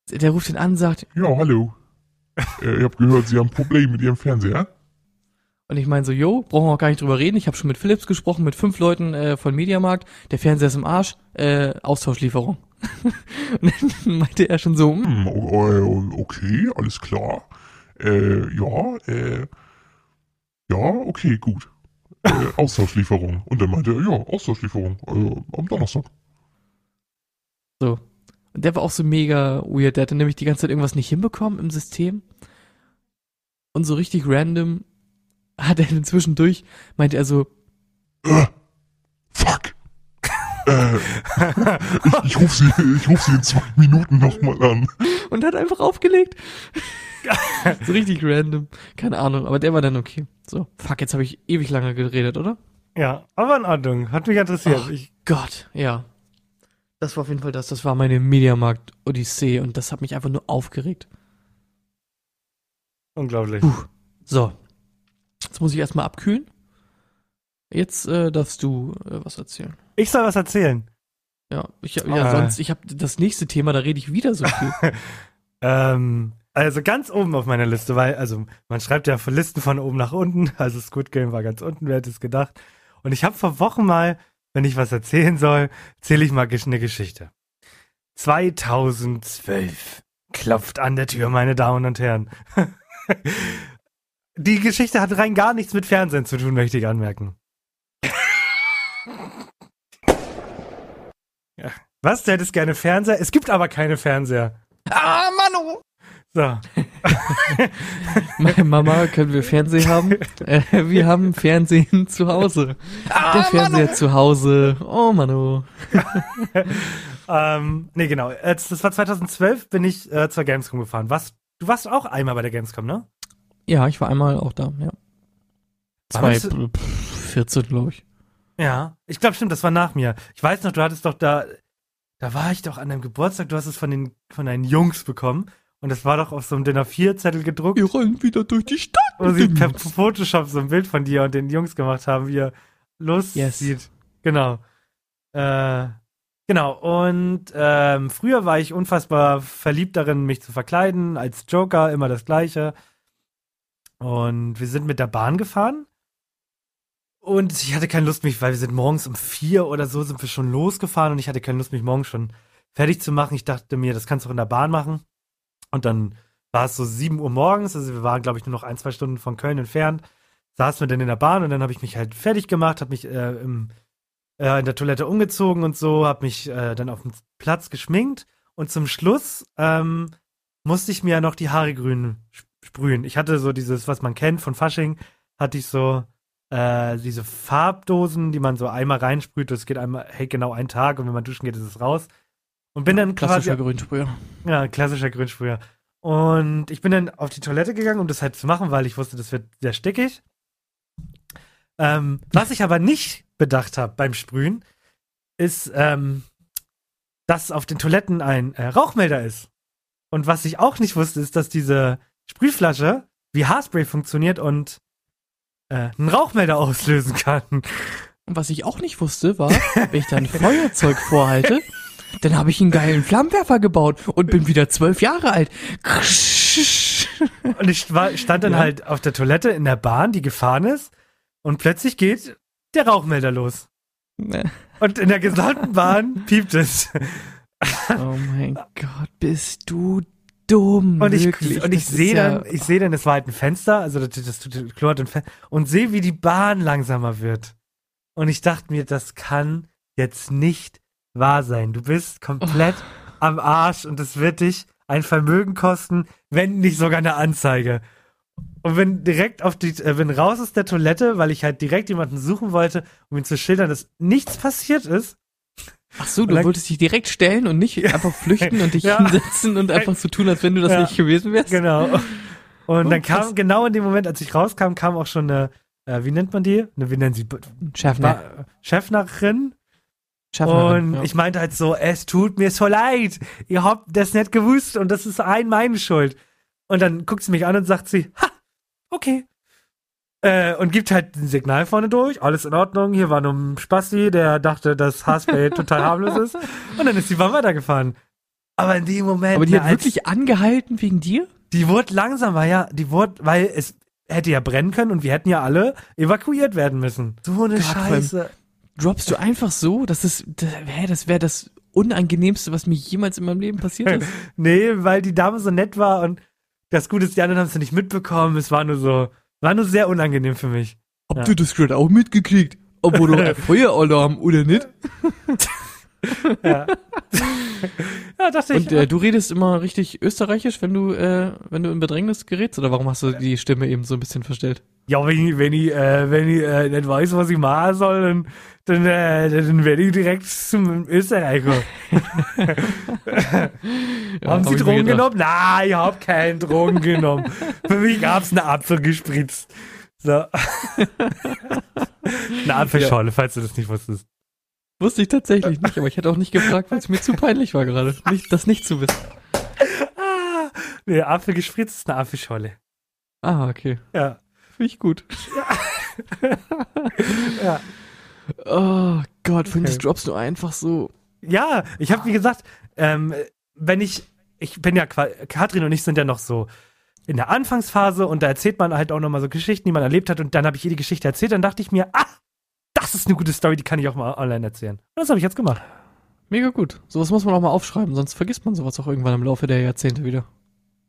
Der ruft ihn an, sagt,
Ja, hallo. äh, ich habe gehört, Sie haben ein Problem mit Ihrem Fernseher.
Und ich meine so, jo, brauchen wir auch gar nicht drüber reden. Ich habe schon mit Philips gesprochen, mit fünf Leuten äh, von Mediamarkt. Der Fernseher ist im Arsch, äh, Austauschlieferung. und dann meinte er schon so,
äh, okay, alles klar. Äh, ja, äh, ja, okay, gut. Äh, Austauschlieferung. Und dann meinte er, ja, Austauschlieferung, äh, am Donnerstag.
so. Und der war auch so mega weird. Der hatte nämlich die ganze Zeit irgendwas nicht hinbekommen im System. Und so richtig random hat er dann zwischendurch, meinte er so,
Äh, fuck. äh, ich, ich rufe Sie, ich ruf Sie in zwei Minuten nochmal an.
und hat einfach aufgelegt. so richtig random. Keine Ahnung, aber der war dann okay. So, fuck, jetzt habe ich ewig lange geredet, oder?
ja, aber in Ordnung. Hat mich interessiert.
Ach.
Ich,
Gott, ja. Das war auf jeden Fall das. Das war meine Mediamarkt-Odyssee und das hat mich einfach nur aufgeregt.
unglaublich.
So. Jetzt muss ich erstmal abkühlen. Jetzt äh, darfst du äh, was erzählen.
Ich soll was erzählen.
Ja, ich, ja
Ah.
sonst, ich habe das nächste Thema, da rede ich wieder so viel.
Ähm, also ganz oben auf meiner Liste, weil, also man schreibt ja von Listen von oben nach unten. Also Squid Game war ganz unten, wer hätte es gedacht. Und ich habe vor Wochen mal, wenn ich was erzählen soll, erzähle ich mal eine Geschichte. 2012 klopft an der Tür, meine Damen und Herren. Die Geschichte hat rein gar nichts mit Fernsehen zu tun, möchte ich anmerken. Ja. Was? Du hättest gerne Fernseher? Es gibt aber keine Fernseher.
ah, Manu!
So.
Meine Mama, können wir Fernsehen haben? äh, wir haben Fernsehen zu Hause. Der Fernseher zu Hause. Oh, Manu.
Ähm, nee, genau. Das war 2012, bin ich äh, zur Gamescom gefahren. Was? Du warst auch einmal bei der Gamescom, ne?
Ja, ich war einmal auch da, ja.
Aber
Zwei,
das-
pff, 14, glaube ich.
Ja. Ich glaube, stimmt, das war nach mir. Ich weiß noch, du hattest doch da, da war ich doch an deinem Geburtstag, du hast es von den, von deinen Jungs bekommen. Und das war doch auf so einem Dinner 4 Zettel gedruckt,
Wir rollen wieder durch die Stadt.
wo sie per Photoshop so ein Bild von dir und den Jungs gemacht haben, wie er loszieht.
Yes.
Genau. Äh, genau. Und ähm, früher war ich unfassbar verliebt darin, mich zu verkleiden als Joker, immer das Gleiche. Und wir sind mit der Bahn gefahren. Und ich hatte keine Lust, mich, weil wir sind morgens um vier oder so sind wir schon losgefahren und ich hatte keine Lust, mich morgens schon fertig zu machen. Ich dachte mir, das kannst du auch in der Bahn machen. Und dann war es so sieben Uhr morgens, also wir waren, glaube ich, nur noch ein, zwei Stunden von Köln entfernt. Saßen wir dann in der Bahn und dann habe ich mich halt fertig gemacht, habe mich äh, im, äh, in der Toilette umgezogen und so, habe mich äh, dann auf dem Platz geschminkt und zum Schluss ähm, musste ich mir ja noch die Haare grün sprühen. Ich hatte so dieses, was man kennt von Fasching, hatte ich so äh, diese Farbdosen, die man so einmal reinsprüht. Das geht einmal, hält genau einen Tag und wenn man duschen geht, ist es raus. Und bin dann quasi
Klassischer Grünsprüher.
ja, klassischer Grünsprüher. Und ich bin dann auf die Toilette gegangen, um das halt zu machen, weil ich wusste, das wird sehr stickig. Ähm, was ich aber nicht bedacht habe beim Sprühen, ist, ähm, dass auf den Toiletten ein äh, Rauchmelder ist. Und was ich auch nicht wusste, ist, dass diese Sprühflasche wie Haarspray funktioniert und äh, einen Rauchmelder auslösen kann.
Und was ich auch nicht wusste, war, wenn ich da ein Feuerzeug vorhalte, dann habe ich einen geilen Flammenwerfer gebaut und bin wieder zwölf Jahre alt.
Und ich war, stand dann
Ja.
halt auf der Toilette in der Bahn, die gefahren ist, und plötzlich geht der Rauchmelder los. Und in der gesamten Bahn piept es.
Oh mein Gott, bist du dumm.
Und ich,
wirklich.
und ich sehe
ja-
dann, ich sehe dann, es war halt ein Fenster, also das, das, das Klo hat ein Fenster, und sehe, wie die Bahn langsamer wird. Und ich dachte mir, das kann jetzt nicht wahr sein. Du bist komplett am Arsch und es wird dich ein Vermögen kosten, wenn nicht sogar eine Anzeige. Und wenn direkt auf die, äh, wenn raus aus der Toilette, weil ich halt direkt jemanden suchen wollte, um ihm zu schildern, dass nichts passiert ist.
Ach so, du
Und
wolltest dich direkt stellen und nicht einfach flüchten und dich
Ja.
hinsetzen und einfach so tun, als wenn du das
Ja.
nicht gewesen wärst.
Genau. Und
Oh,
dann
krass.
kam, genau in dem Moment, als ich rauskam, kam auch schon eine, äh, wie nennt man die? Eine, wie nennen sie? Chefnachin.
Schaffnerin,
Und
ja.
ich meinte halt so, es tut mir so leid. Ihr habt das nicht gewusst und das ist ein meine Schuld. Und dann guckt sie mich an und sagt sie, ha, okay. Äh, und gibt halt ein Signal vorne durch, alles in Ordnung. Hier war nur ein Spasti, der dachte, dass Haarspray total harmlos ist. Und dann ist die Bahn weitergefahren. Aber in dem Moment,
Aber die
ne,
hat wirklich angehalten wegen dir?
die wurde langsamer, ja. Die wurde, weil es hätte ja brennen können und wir hätten ja alle evakuiert werden müssen. So eine
Gott,
Scheiße.
Droppst du einfach so? Das ist, das, hä, das wäre das Unangenehmste, was mir jemals in meinem Leben passiert ist.
Nee, weil die Dame so nett war und das Gute ist, die anderen haben es nicht mitbekommen. Es war nur so, war nur sehr unangenehm für mich.
Habt
Ja.
ihr das gerade auch mitgekriegt? Obwohl doch ein Feueralarm, oder nicht?
Ja, ja dachte ich.
Und äh, du redest immer richtig österreichisch, wenn du, äh, wenn du in Bedrängnis gerätst? Oder warum hast du die Stimme eben so ein bisschen verstellt?
ja, wenn ich, wenn ich, äh, wenn ich äh, nicht weiß, was ich machen soll, dann, dann, äh, dann werde ich direkt zum Österreicher. Haben
hab
Sie
mir
Drogen genommen? Nein, ich habe keinen Drogen genommen. Für mich gab's eine Apfel gespritzt. So. eine Apfelschorle, falls du das nicht wusstest.
Wusste ich tatsächlich nicht, aber ich hätte auch nicht gefragt, weil es mir zu peinlich war gerade, nicht, das nicht zu wissen.
Ah, nee, Apfel gespritzt ist eine Apfelschorle.
Ah, okay.
Ja.
Finde ich gut.
Ja.
Oh Gott,
Okay.
das droppst du einfach so.
Ja, ich habe, wie gesagt, ähm, wenn ich, ich bin ja, Katrin und ich sind ja noch so in der Anfangsphase und da erzählt man halt auch nochmal so Geschichten, die man erlebt hat und dann habe ich ihr die Geschichte erzählt, dann dachte ich mir, ah, das ist eine gute Story, die kann ich auch mal online erzählen. Und das habe ich jetzt gemacht.
Mega gut. Sowas muss man auch mal aufschreiben, sonst vergisst man sowas auch irgendwann im Laufe der Jahrzehnte wieder.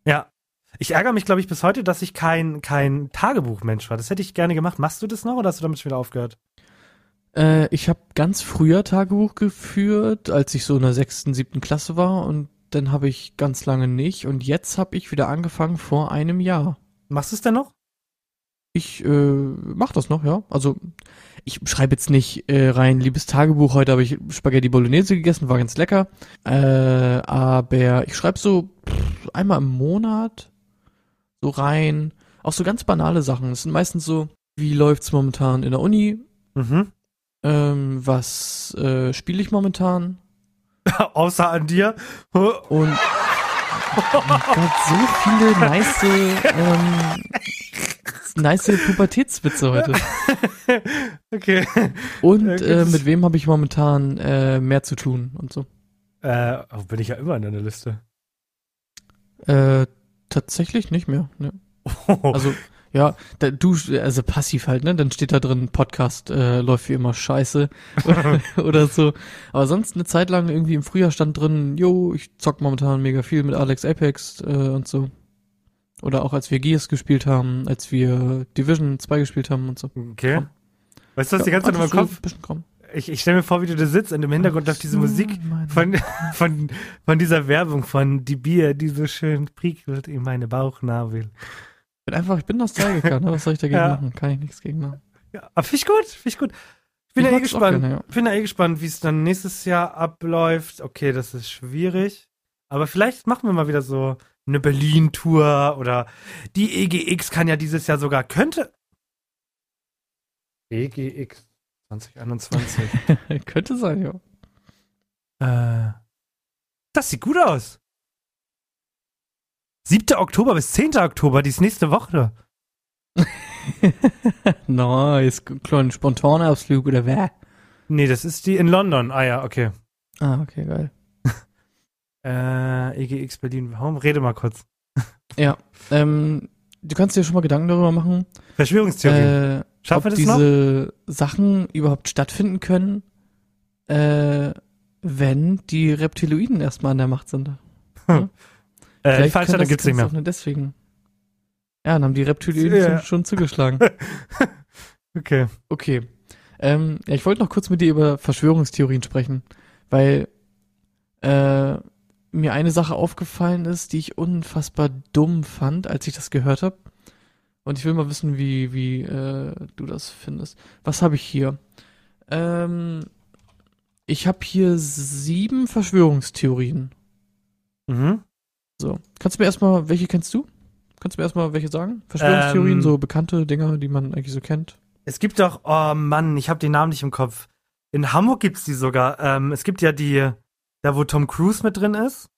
Ja. Ich ärgere mich, glaube ich, bis heute, dass ich kein, kein Tagebuchmensch war. Das hätte ich gerne gemacht. Machst du das noch oder hast du damit schon wieder aufgehört?
Äh, ich habe ganz früher Tagebuch geführt, als ich so in der sechsten, siebten Klasse war und dann habe ich ganz lange nicht und jetzt habe ich wieder angefangen vor einem Jahr.
Machst du es denn noch?
Ich äh, mach das noch, ja. Also ich schreibe jetzt nicht äh, rein, liebes Tagebuch, heute habe ich Spaghetti Bolognese gegessen, war ganz lecker. Äh, aber ich schreibe so pff, einmal im Monat so rein. Auch so ganz banale Sachen. Es sind meistens so, wie läuft's momentan in der Uni?
Mhm.
Ähm, was äh, spiele ich momentan?
Außer an dir.
Und oh Gott, so viele nice, ähm, nice Pubertätswitze heute.
okay.
Und äh, mit wem habe ich momentan äh, mehr zu tun und so?
Äh, oh, bin ich ja immer in deiner Liste.
Äh, tatsächlich nicht mehr. Ne? Also ja, da, du also passiv halt, ne? Dann steht da drin Podcast äh, läuft wie immer scheiße oder so. Aber sonst eine Zeit lang irgendwie im Frühjahr stand drin, yo, ich zock momentan mega viel mit Alex Apex äh, und so. Oder auch als wir Gears gespielt haben, als wir Division 2 gespielt haben und so.
okay. Weißt du, was die
Ja,
ganze Zeit in meinem Kopf ich, ich stelle mir vor, wie du da sitzt und im Hintergrund läuft diese Musik von, von, von dieser Werbung von die Bier, die so schön prickelt in meine Bauchnabel.
Ich bin einfach, ich bin Nostalgiker, ne? Was soll ich dagegen
Ja.
machen? Kann ich nichts gegen machen.
Ja, aber finde ich gut, finde ich gut. Ich bin
Ich
ja eh gespannt.
gerne, ja.
bin ja eh gespannt, wie es dann nächstes Jahr abläuft. Okay, das ist schwierig. Aber vielleicht machen wir mal wieder so eine Berlin-Tour oder die EGX kann ja dieses Jahr sogar, könnte. EGX 2021.
Könnte sein, ja.
äh, das sieht gut aus. 7. Oktober bis 10. Oktober, die ist nächste Woche.
nice. Kleinen Spontanausflug oder wer?
Nee, das ist die in London. Ah ja, okay.
Ah, okay, geil.
Äh, EGX Berlin. Warum? Rede mal kurz.
Ja, ähm, du kannst dir schon mal Gedanken darüber machen,
Verschwörungstheorie.
äh,
Schaffen wir das noch?
diese Sachen überhaupt stattfinden können, äh, wenn die Reptiloiden erstmal an der Macht sind.
Äh, die
Vielleicht
Veranstaltung
können
gibt's nicht mehr.
deswegen. Ja, dann haben die Reptiloiden
Ja.
schon, schon zugeschlagen.
Okay.
Okay. Ähm, ja, ich wollte noch kurz mit dir über Verschwörungstheorien sprechen, weil äh, mir eine Sache aufgefallen ist, die ich unfassbar dumm fand, als ich das gehört habe. Und ich will mal wissen, wie, wie äh, du das findest. Was habe ich hier? Ähm, ich habe hier sieben Verschwörungstheorien.
Mhm.
So. Kannst du mir erstmal, welche kennst du? Kannst du mir erstmal welche sagen? Verschwörungstheorien,
Ähm,
so bekannte Dinge, die man eigentlich so kennt.
Es gibt doch, oh Mann, ich habe den Namen nicht im Kopf. In Hamburg gibt's die sogar. Ähm, es gibt ja die, da wo Tom Cruise mit drin ist.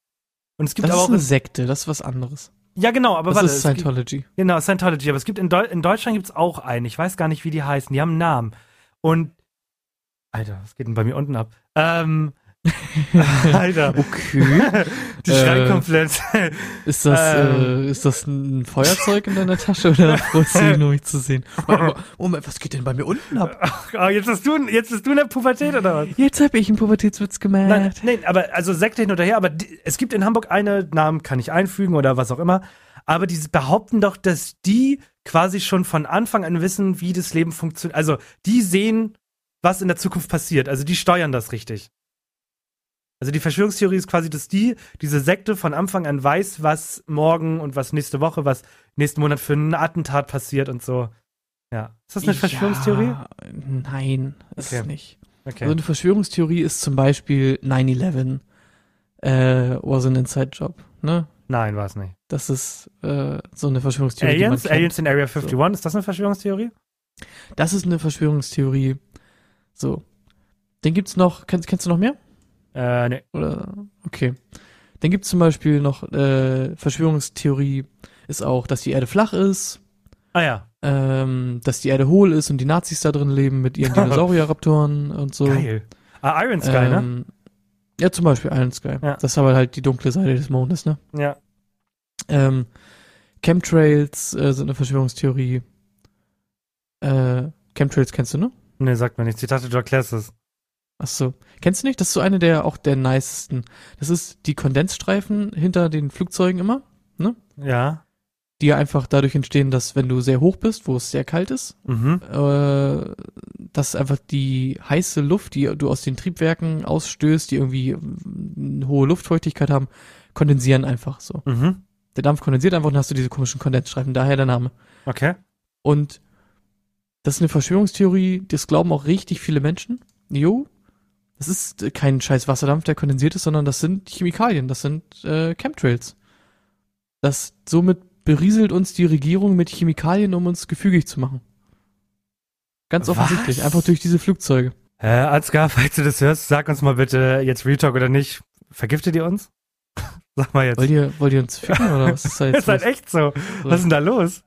Und es gibt
Das
aber
ist
auch.
eine Sekte, das ist was anderes.
ja, genau, aber
Das
warte.
ist
es gibt,
Scientology.
genau, Scientology. Aber es gibt in, Deu in Deutschland gibt's auch einen. Ich weiß gar nicht, wie die heißen. Die haben einen Namen. Und. Alter, was geht denn bei mir unten ab? Ähm. Alter.
Okay.
Die
Äh,
schreien komplett.
Ist das,
Ähm.
äh, ist das ein Feuerzeug in deiner Tasche oder dich nur, mich zu sehen? Moment, was geht denn bei mir unten ab?
oh, jetzt bist du, jetzt bist du in der Pubertät oder was?
Jetzt habe ich einen Pubertätswitz gemacht.
Nein, nein, aber also Sekte hin oder her, aber die, es gibt in Hamburg eine, Namen kann ich einfügen oder was auch immer, aber die behaupten doch, dass die quasi schon von Anfang an wissen, wie das Leben funktioniert. Also die sehen, was in der Zukunft passiert. Also die steuern das richtig. Also die Verschwörungstheorie ist quasi, dass die, diese Sekte von Anfang an weiß, was morgen und was nächste Woche, was nächsten Monat für ein Attentat passiert und so. Ja. Ist das eine Verschwörungstheorie?
Ja, nein, ist
Okay.
es nicht.
Okay.
Also eine Verschwörungstheorie ist zum Beispiel 9-11 äh, was an Inside Job, ne?
Nein, war es nicht.
Das ist äh, so eine Verschwörungstheorie,
Aliens? Aliens in Area 51, ist das eine Verschwörungstheorie?
Das ist eine Verschwörungstheorie. So. Den gibt's noch, kennst, kennst du noch mehr?
Äh, nee.
Oder okay. Dann gibt's zum Beispiel noch äh, Verschwörungstheorie ist auch, dass die Erde flach ist,
Ah ja.
ähm, dass die Erde hohl ist und die Nazis da drin leben mit ihren Dinosaurier-Raptoren und so.
Geil. Ah, Iron Sky, ne?
ähm, Ja, zum Beispiel Iron Sky.
Ja.
Das ist aber halt die dunkle Seite des Mondes, ne?
Ja.
Ähm, Chemtrails äh, sind eine Verschwörungstheorie. Äh, Chemtrails kennst du, ne?
Nee, sagt mir nichts. Ich dachte, du erklärst es.
Ach so. Kennst du nicht? Das ist so eine der auch der nicesten. Das ist die Kondensstreifen hinter den Flugzeugen immer,
Ja.
die ja einfach dadurch entstehen, dass wenn du sehr hoch bist, wo es sehr kalt ist,
Mhm.
äh, dass einfach die heiße Luft, die du aus den Triebwerken ausstößt, die irgendwie eine hohe Luftfeuchtigkeit haben, kondensieren einfach so.
Mhm.
Der Dampf kondensiert einfach und dann hast du diese komischen Kondensstreifen, daher der Name.
Okay.
Und das ist eine Verschwörungstheorie, das glauben auch richtig viele Menschen. Jo, das ist äh, kein scheiß Wasserdampf, der kondensiert ist, sondern das sind Chemikalien, das sind äh, Chemtrails. Das somit berieselt uns die Regierung mit Chemikalien, um uns gefügig zu machen. Ganz
Was?
offensichtlich, einfach durch diese Flugzeuge.
Äh, Ansgar, falls du das hörst, sag uns mal bitte jetzt Real Talk oder nicht. Vergiftet ihr uns? Sag mal jetzt.
Wollt ihr, wollt ihr uns ficken oder was ist da
Das
jetzt
ist halt echt so. Was ist denn da los?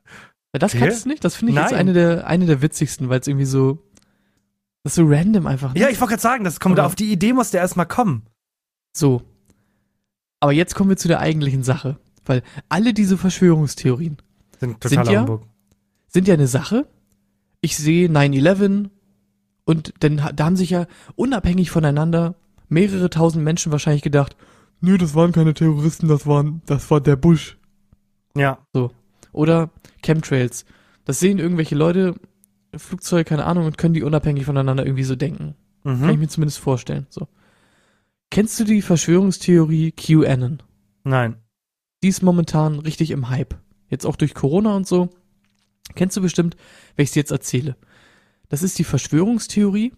Ja, das kannst du nicht, das finde ich jetzt
Nein.
eine der, eine der witzigsten, weil es irgendwie so, das ist so random einfach. Ne?
Ja, ich wollte gerade sagen, das kommt
Aber-
auf die Idee muss der erstmal kommen.
So. Aber jetzt kommen wir zu der eigentlichen Sache. Weil alle diese Verschwörungstheorien
Sind
Sind ja? Sind ja eine Sache. Ich sehe 9-11 und dann, da haben sich ja unabhängig voneinander mehrere tausend Menschen wahrscheinlich gedacht, nö, das waren keine Terroristen, das waren, das war der Bush.
Ja.
Oder Chemtrails. Das sehen irgendwelche Leute, Flugzeug, keine Ahnung, und können die unabhängig voneinander irgendwie so denken. Kann ich
Mhm.
mir zumindest vorstellen. So. Kennst du die Verschwörungstheorie QAnon?
Nein.
Die ist momentan richtig im Hype. Jetzt auch durch Corona und so. Kennst du bestimmt, wenn ich es jetzt erzähle. Das ist die Verschwörungstheorie,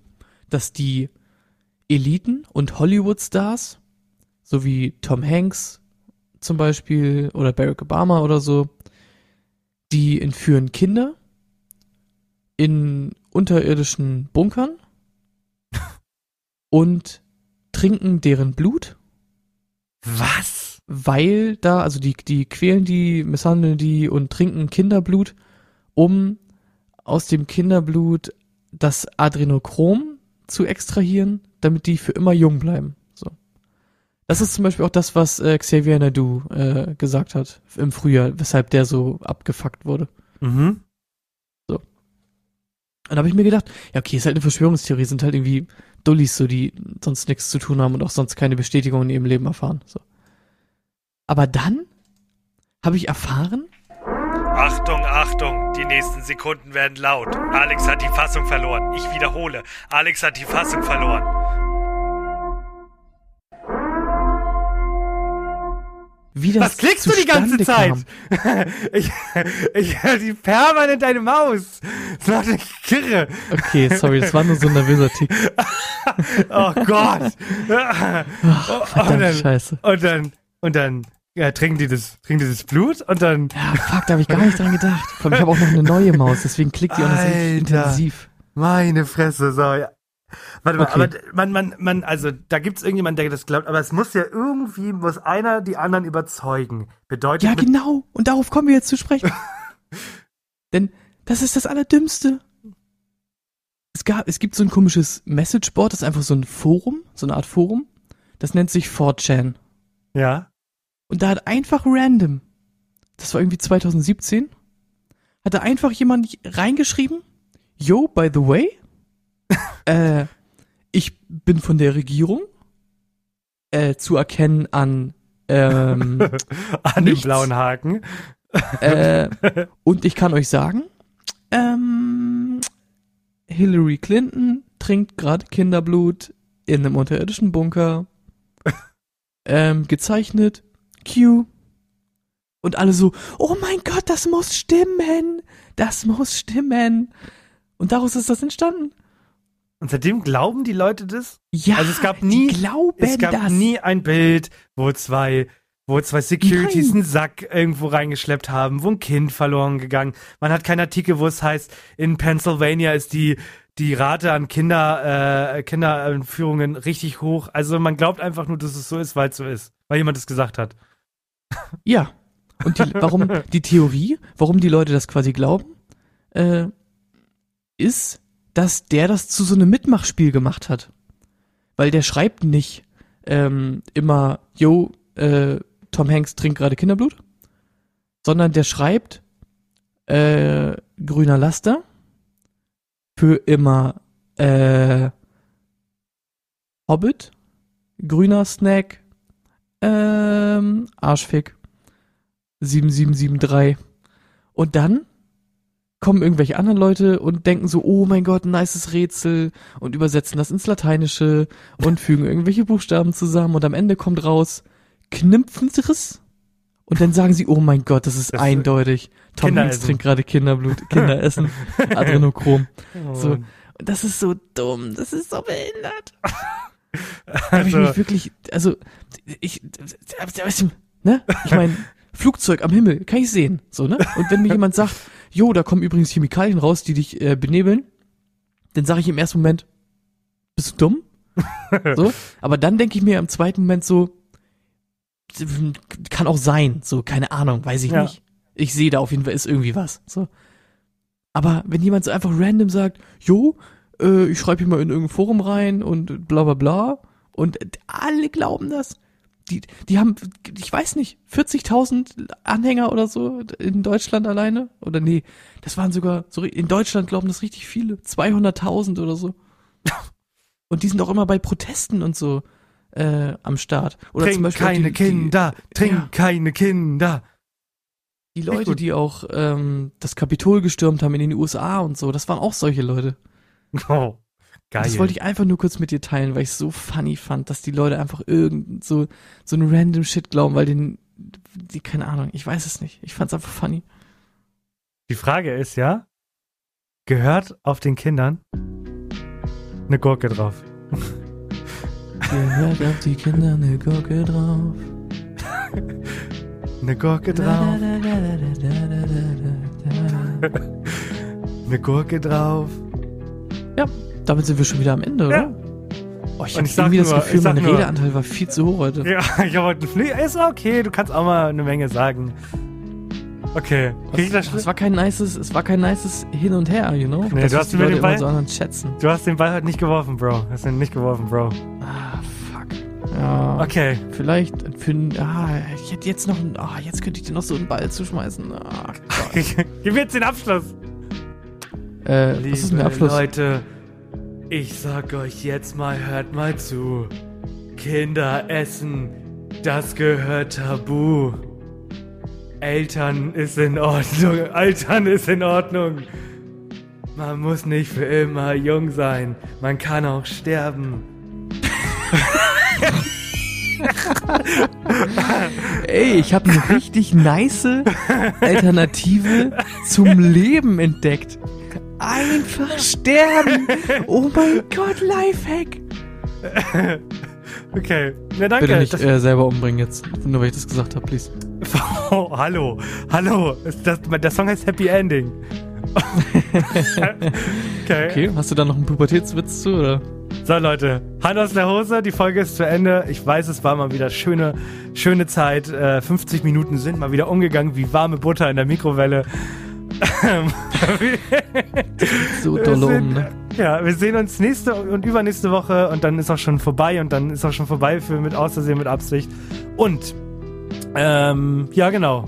dass die Eliten und Hollywood-Stars, so wie Tom Hanks zum Beispiel oder Barack Obama oder so, die entführen Kinder in unterirdischen Bunkern und trinken deren Blut
Was?
weil da, also die, die quälen die, misshandeln die und trinken Kinderblut, um aus dem Kinderblut das Adrenochrom zu extrahieren, damit die für immer jung bleiben. So. Das ist zum Beispiel auch das, was äh, Xavier Nadu äh, gesagt hat im Frühjahr, weshalb der so abgefuckt wurde.
Mhm.
Und da habe ich mir gedacht, ja, okay, ist halt eine Verschwörungstheorie, sind halt irgendwie Dullis, so die sonst nichts zu tun haben und auch sonst keine Bestätigung in ihrem Leben erfahren. So. Aber dann habe ich erfahren,
Achtung, Achtung, die nächsten Sekunden werden laut. Alex hat die Fassung verloren. Ich wiederhole, Alex hat die Fassung verloren.
Wie das
Was klickst du die ganze Zeit? ich ich höre die permanent deine Maus. Das macht mich kirre.
Okay, sorry, das war nur so ein nervöser Tick.
Oh Gott.
Ach, verdammte
dann-
Scheiße.
Und dann, und dann ja, trinken die das, trinken die das Blut und dann.
Ja, fuck, da habe ich gar nicht dran gedacht. Vor allem, ich habe auch noch eine neue Maus, deswegen klickt die auch noch intensiv.
Meine Fresse, so, ja. Warte mal,
Okay.
aber man, man, man, also da gibt's irgendjemanden, der das glaubt, aber es muss ja irgendwie, muss einer die anderen überzeugen. Bedeutet
Ja, genau. Und darauf kommen wir jetzt zu sprechen. Denn das ist das Allerdümmste. Es gab, es gibt so ein komisches Messageboard, das ist einfach so ein Forum, so eine Art Forum. Das nennt sich 4chan.
Ja.
Und da hat einfach random, das war irgendwie 2017, hat da einfach jemand reingeschrieben, yo, by the way, äh, ich bin von der Regierung, äh, zu erkennen an, ähm,
An
Nichts.
dem blauen Haken.
äh, und ich kann euch sagen, ähm, Hillary Clinton trinkt gerade Kinderblut in einem unterirdischen Bunker. ähm, gezeichnet Q. Und alle so, oh mein Gott, das muss stimmen. Das muss stimmen. Und daraus ist das entstanden.
Und seitdem glauben die Leute das?
Ja,
Also es gab nie- Es gab
das.
nie ein Bild, wo zwei, wo zwei Securities
Nein.
einen Sack irgendwo reingeschleppt haben, wo ein Kind verloren gegangen. Man hat keinen Artikel, wo es heißt, in Pennsylvania ist die die Rate an Kinder äh, Kinderentführungen richtig hoch. Also man glaubt einfach nur, dass es so ist, weil es so ist, weil jemand es gesagt hat.
Ja. Und die, warum die Theorie, warum die Leute das quasi glauben, äh, ist, dass der das zu so einem Mitmachspiel gemacht hat. Weil der schreibt nicht ähm, immer, yo, äh, Tom Hanks trinkt gerade Kinderblut, sondern der schreibt äh, grüner Laster für immer äh, Hobbit, grüner Snack, ähm, Arschfick. 7773. Und dann kommen irgendwelche anderen Leute und denken so, oh mein Gott, ein nices Rätsel und übersetzen das ins Lateinische und fügen irgendwelche Buchstaben zusammen und am Ende kommt raus Knimpfenriss und dann sagen sie, oh mein Gott, das ist
Das-
eindeutig. Tom Hanks trinkt gerade Kinderblut, Kinder essen, Adrenochrom. So.
Und-
das ist so dumm, das ist so behindert. Da habe ich
Also,
mich wirklich, also ich, ne? Ich meine, Flugzeug am Himmel, kann ich sehen, so ne? Und wenn mir jemand sagt, jo, da kommen übrigens Chemikalien raus, die dich äh, benebeln, dann sage ich im ersten Moment, bist du dumm? So, aber dann denke ich mir im zweiten Moment so, kann auch sein, so keine Ahnung, weiß ich
Ja.
nicht. Ich sehe da auf jeden Fall ist irgendwie was, so. Aber wenn jemand so einfach random sagt, jo, äh, ich schreibe hier mal in irgendein Forum rein und bla bla bla und alle glauben das. Die, die haben, ich weiß nicht, 40.000 Anhänger oder so in Deutschland alleine. Oder nee, das waren sogar, so, in Deutschland glauben das richtig viele. 200.000 oder so. Und die sind auch immer bei Protesten und so äh, am Start. Oder
trink
zum Beispiel
keine
die,
Kinder, trink
Ja.
keine Kinder.
Die, die Leute, die auch ähm, das Kapitol gestürmt haben in den USA und so, das waren auch solche Leute.
Oh. Geil.
Das wollte ich einfach nur kurz mit dir teilen, weil ich es so funny fand, dass die Leute einfach irgend so, so ein random Shit glauben, weil den, die, keine Ahnung, ich weiß es nicht. Ich fand's einfach funny.
Die Frage ist ja, gehört auf den Kindern eine Gurke drauf?
Gehört auf die Kinder eine Gurke drauf.
Eine Gurke drauf, eine Gurke drauf.
Damit sind wir schon wieder am Ende, oder?
Ja.
Oh, ich habe irgendwie das
nur-
Gefühl, mein
nur-
Redeanteil war viel zu hoch heute.
Ja, ich habe heute nee, ist okay, du kannst auch mal eine Menge sagen. Okay, ich das
es war kein nices, es war kein nices Hin und Her, you know?
Nee,
das
du
was
hast
die Leute
den Ball-
so anderen schätzen.
Du hast den Ball heute nicht geworfen, Bro. Hast ihn nicht geworfen, Bro.
Ah, fuck. Ja,
Okay,
vielleicht für ah, ich hätte jetzt noch ah, jetzt könnte ich dir noch so einen Ball zuschmeißen. Gott.
gib mir jetzt den Abschluss.
äh, was ist denn der Abschluss?
Leute, ich sag euch jetzt mal, hört mal zu. Kinder essen, das gehört tabu. Eltern ist in Ordnung, Altern ist in Ordnung. Man muss nicht für immer jung sein, man kann auch sterben.
Ey, ich habe eine richtig nice Alternative zum Leben entdeckt. Einfach sterben. Oh mein Gott, Lifehack.
Okay, na danke.
Bitte nicht
Das-
äh, selber umbringen jetzt, nur weil ich das gesagt habe, please.
Oh, hallo, hallo. Das, der Song heißt Happy Ending. okay.
Okay, hast du da noch einen Pubertätswitz zu, oder?
So, Leute, Hand aus der Hose, die Folge ist zu Ende. Ich weiß, es war mal wieder schöne, schöne Zeit. Äh, 50 Minuten sind mal wieder umgegangen wie warme Butter in der Mikrowelle.
So um, ne?
Ja, wir sehen uns nächste und übernächste Woche und dann ist auch schon vorbei und dann ist auch schon vorbei für mit Außersehen, mit Absicht. Und, ähm, ja, genau.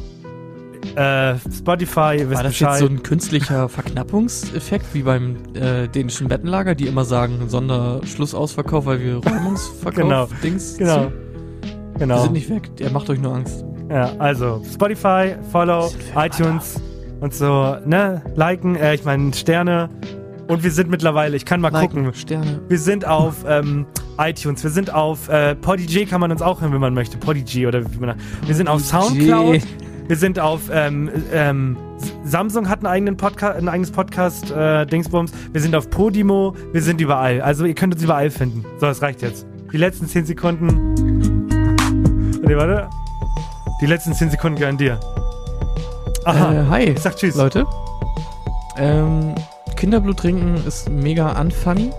Äh, Spotify, ihr wisst
War das
Bescheid.
jetzt so ein künstlicher Verknappungseffekt, wie beim äh, dänischen Bettenlager, die immer sagen, Sonderschlussausverkauf, weil wir Räumungsverkauf
Genau,
Dings
genau.
ziehen? Wir
genau.
sind nicht weg, der macht euch nur Angst.
Ja, also Spotify, Follow, iTunes und so, ne? Liken, äh, ich meine Sterne. Und wir sind mittlerweile, ich kann mal
Liken,
gucken,
Sterne.
wir sind auf ähm, iTunes, wir sind auf äh, Podigy kann man uns auch hören, wenn man möchte. Podigy oder wie man. Wir sind auf Soundcloud, wir sind auf ähm, ähm, Samsung hat einen eigenen Podcast, ein eigenes Podcast, äh, Dingsbums. Wir sind auf Podimo, wir sind überall. Also ihr könnt uns überall finden. So, das reicht jetzt. Die letzten 10 Sekunden. Warte, warte. Die letzten 10 Sekunden gehören dir. Aha.
Äh, hi,
ich sag Tschüss.
Leute. Ähm, Kinderblut trinken ist mega unfunny.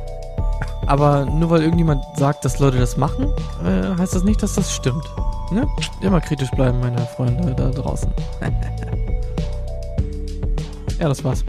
Aber nur weil irgendjemand sagt, dass Leute das machen, äh, heißt das nicht, dass das stimmt. Ne? Immer kritisch bleiben, meine Freunde da draußen. ja, das war's.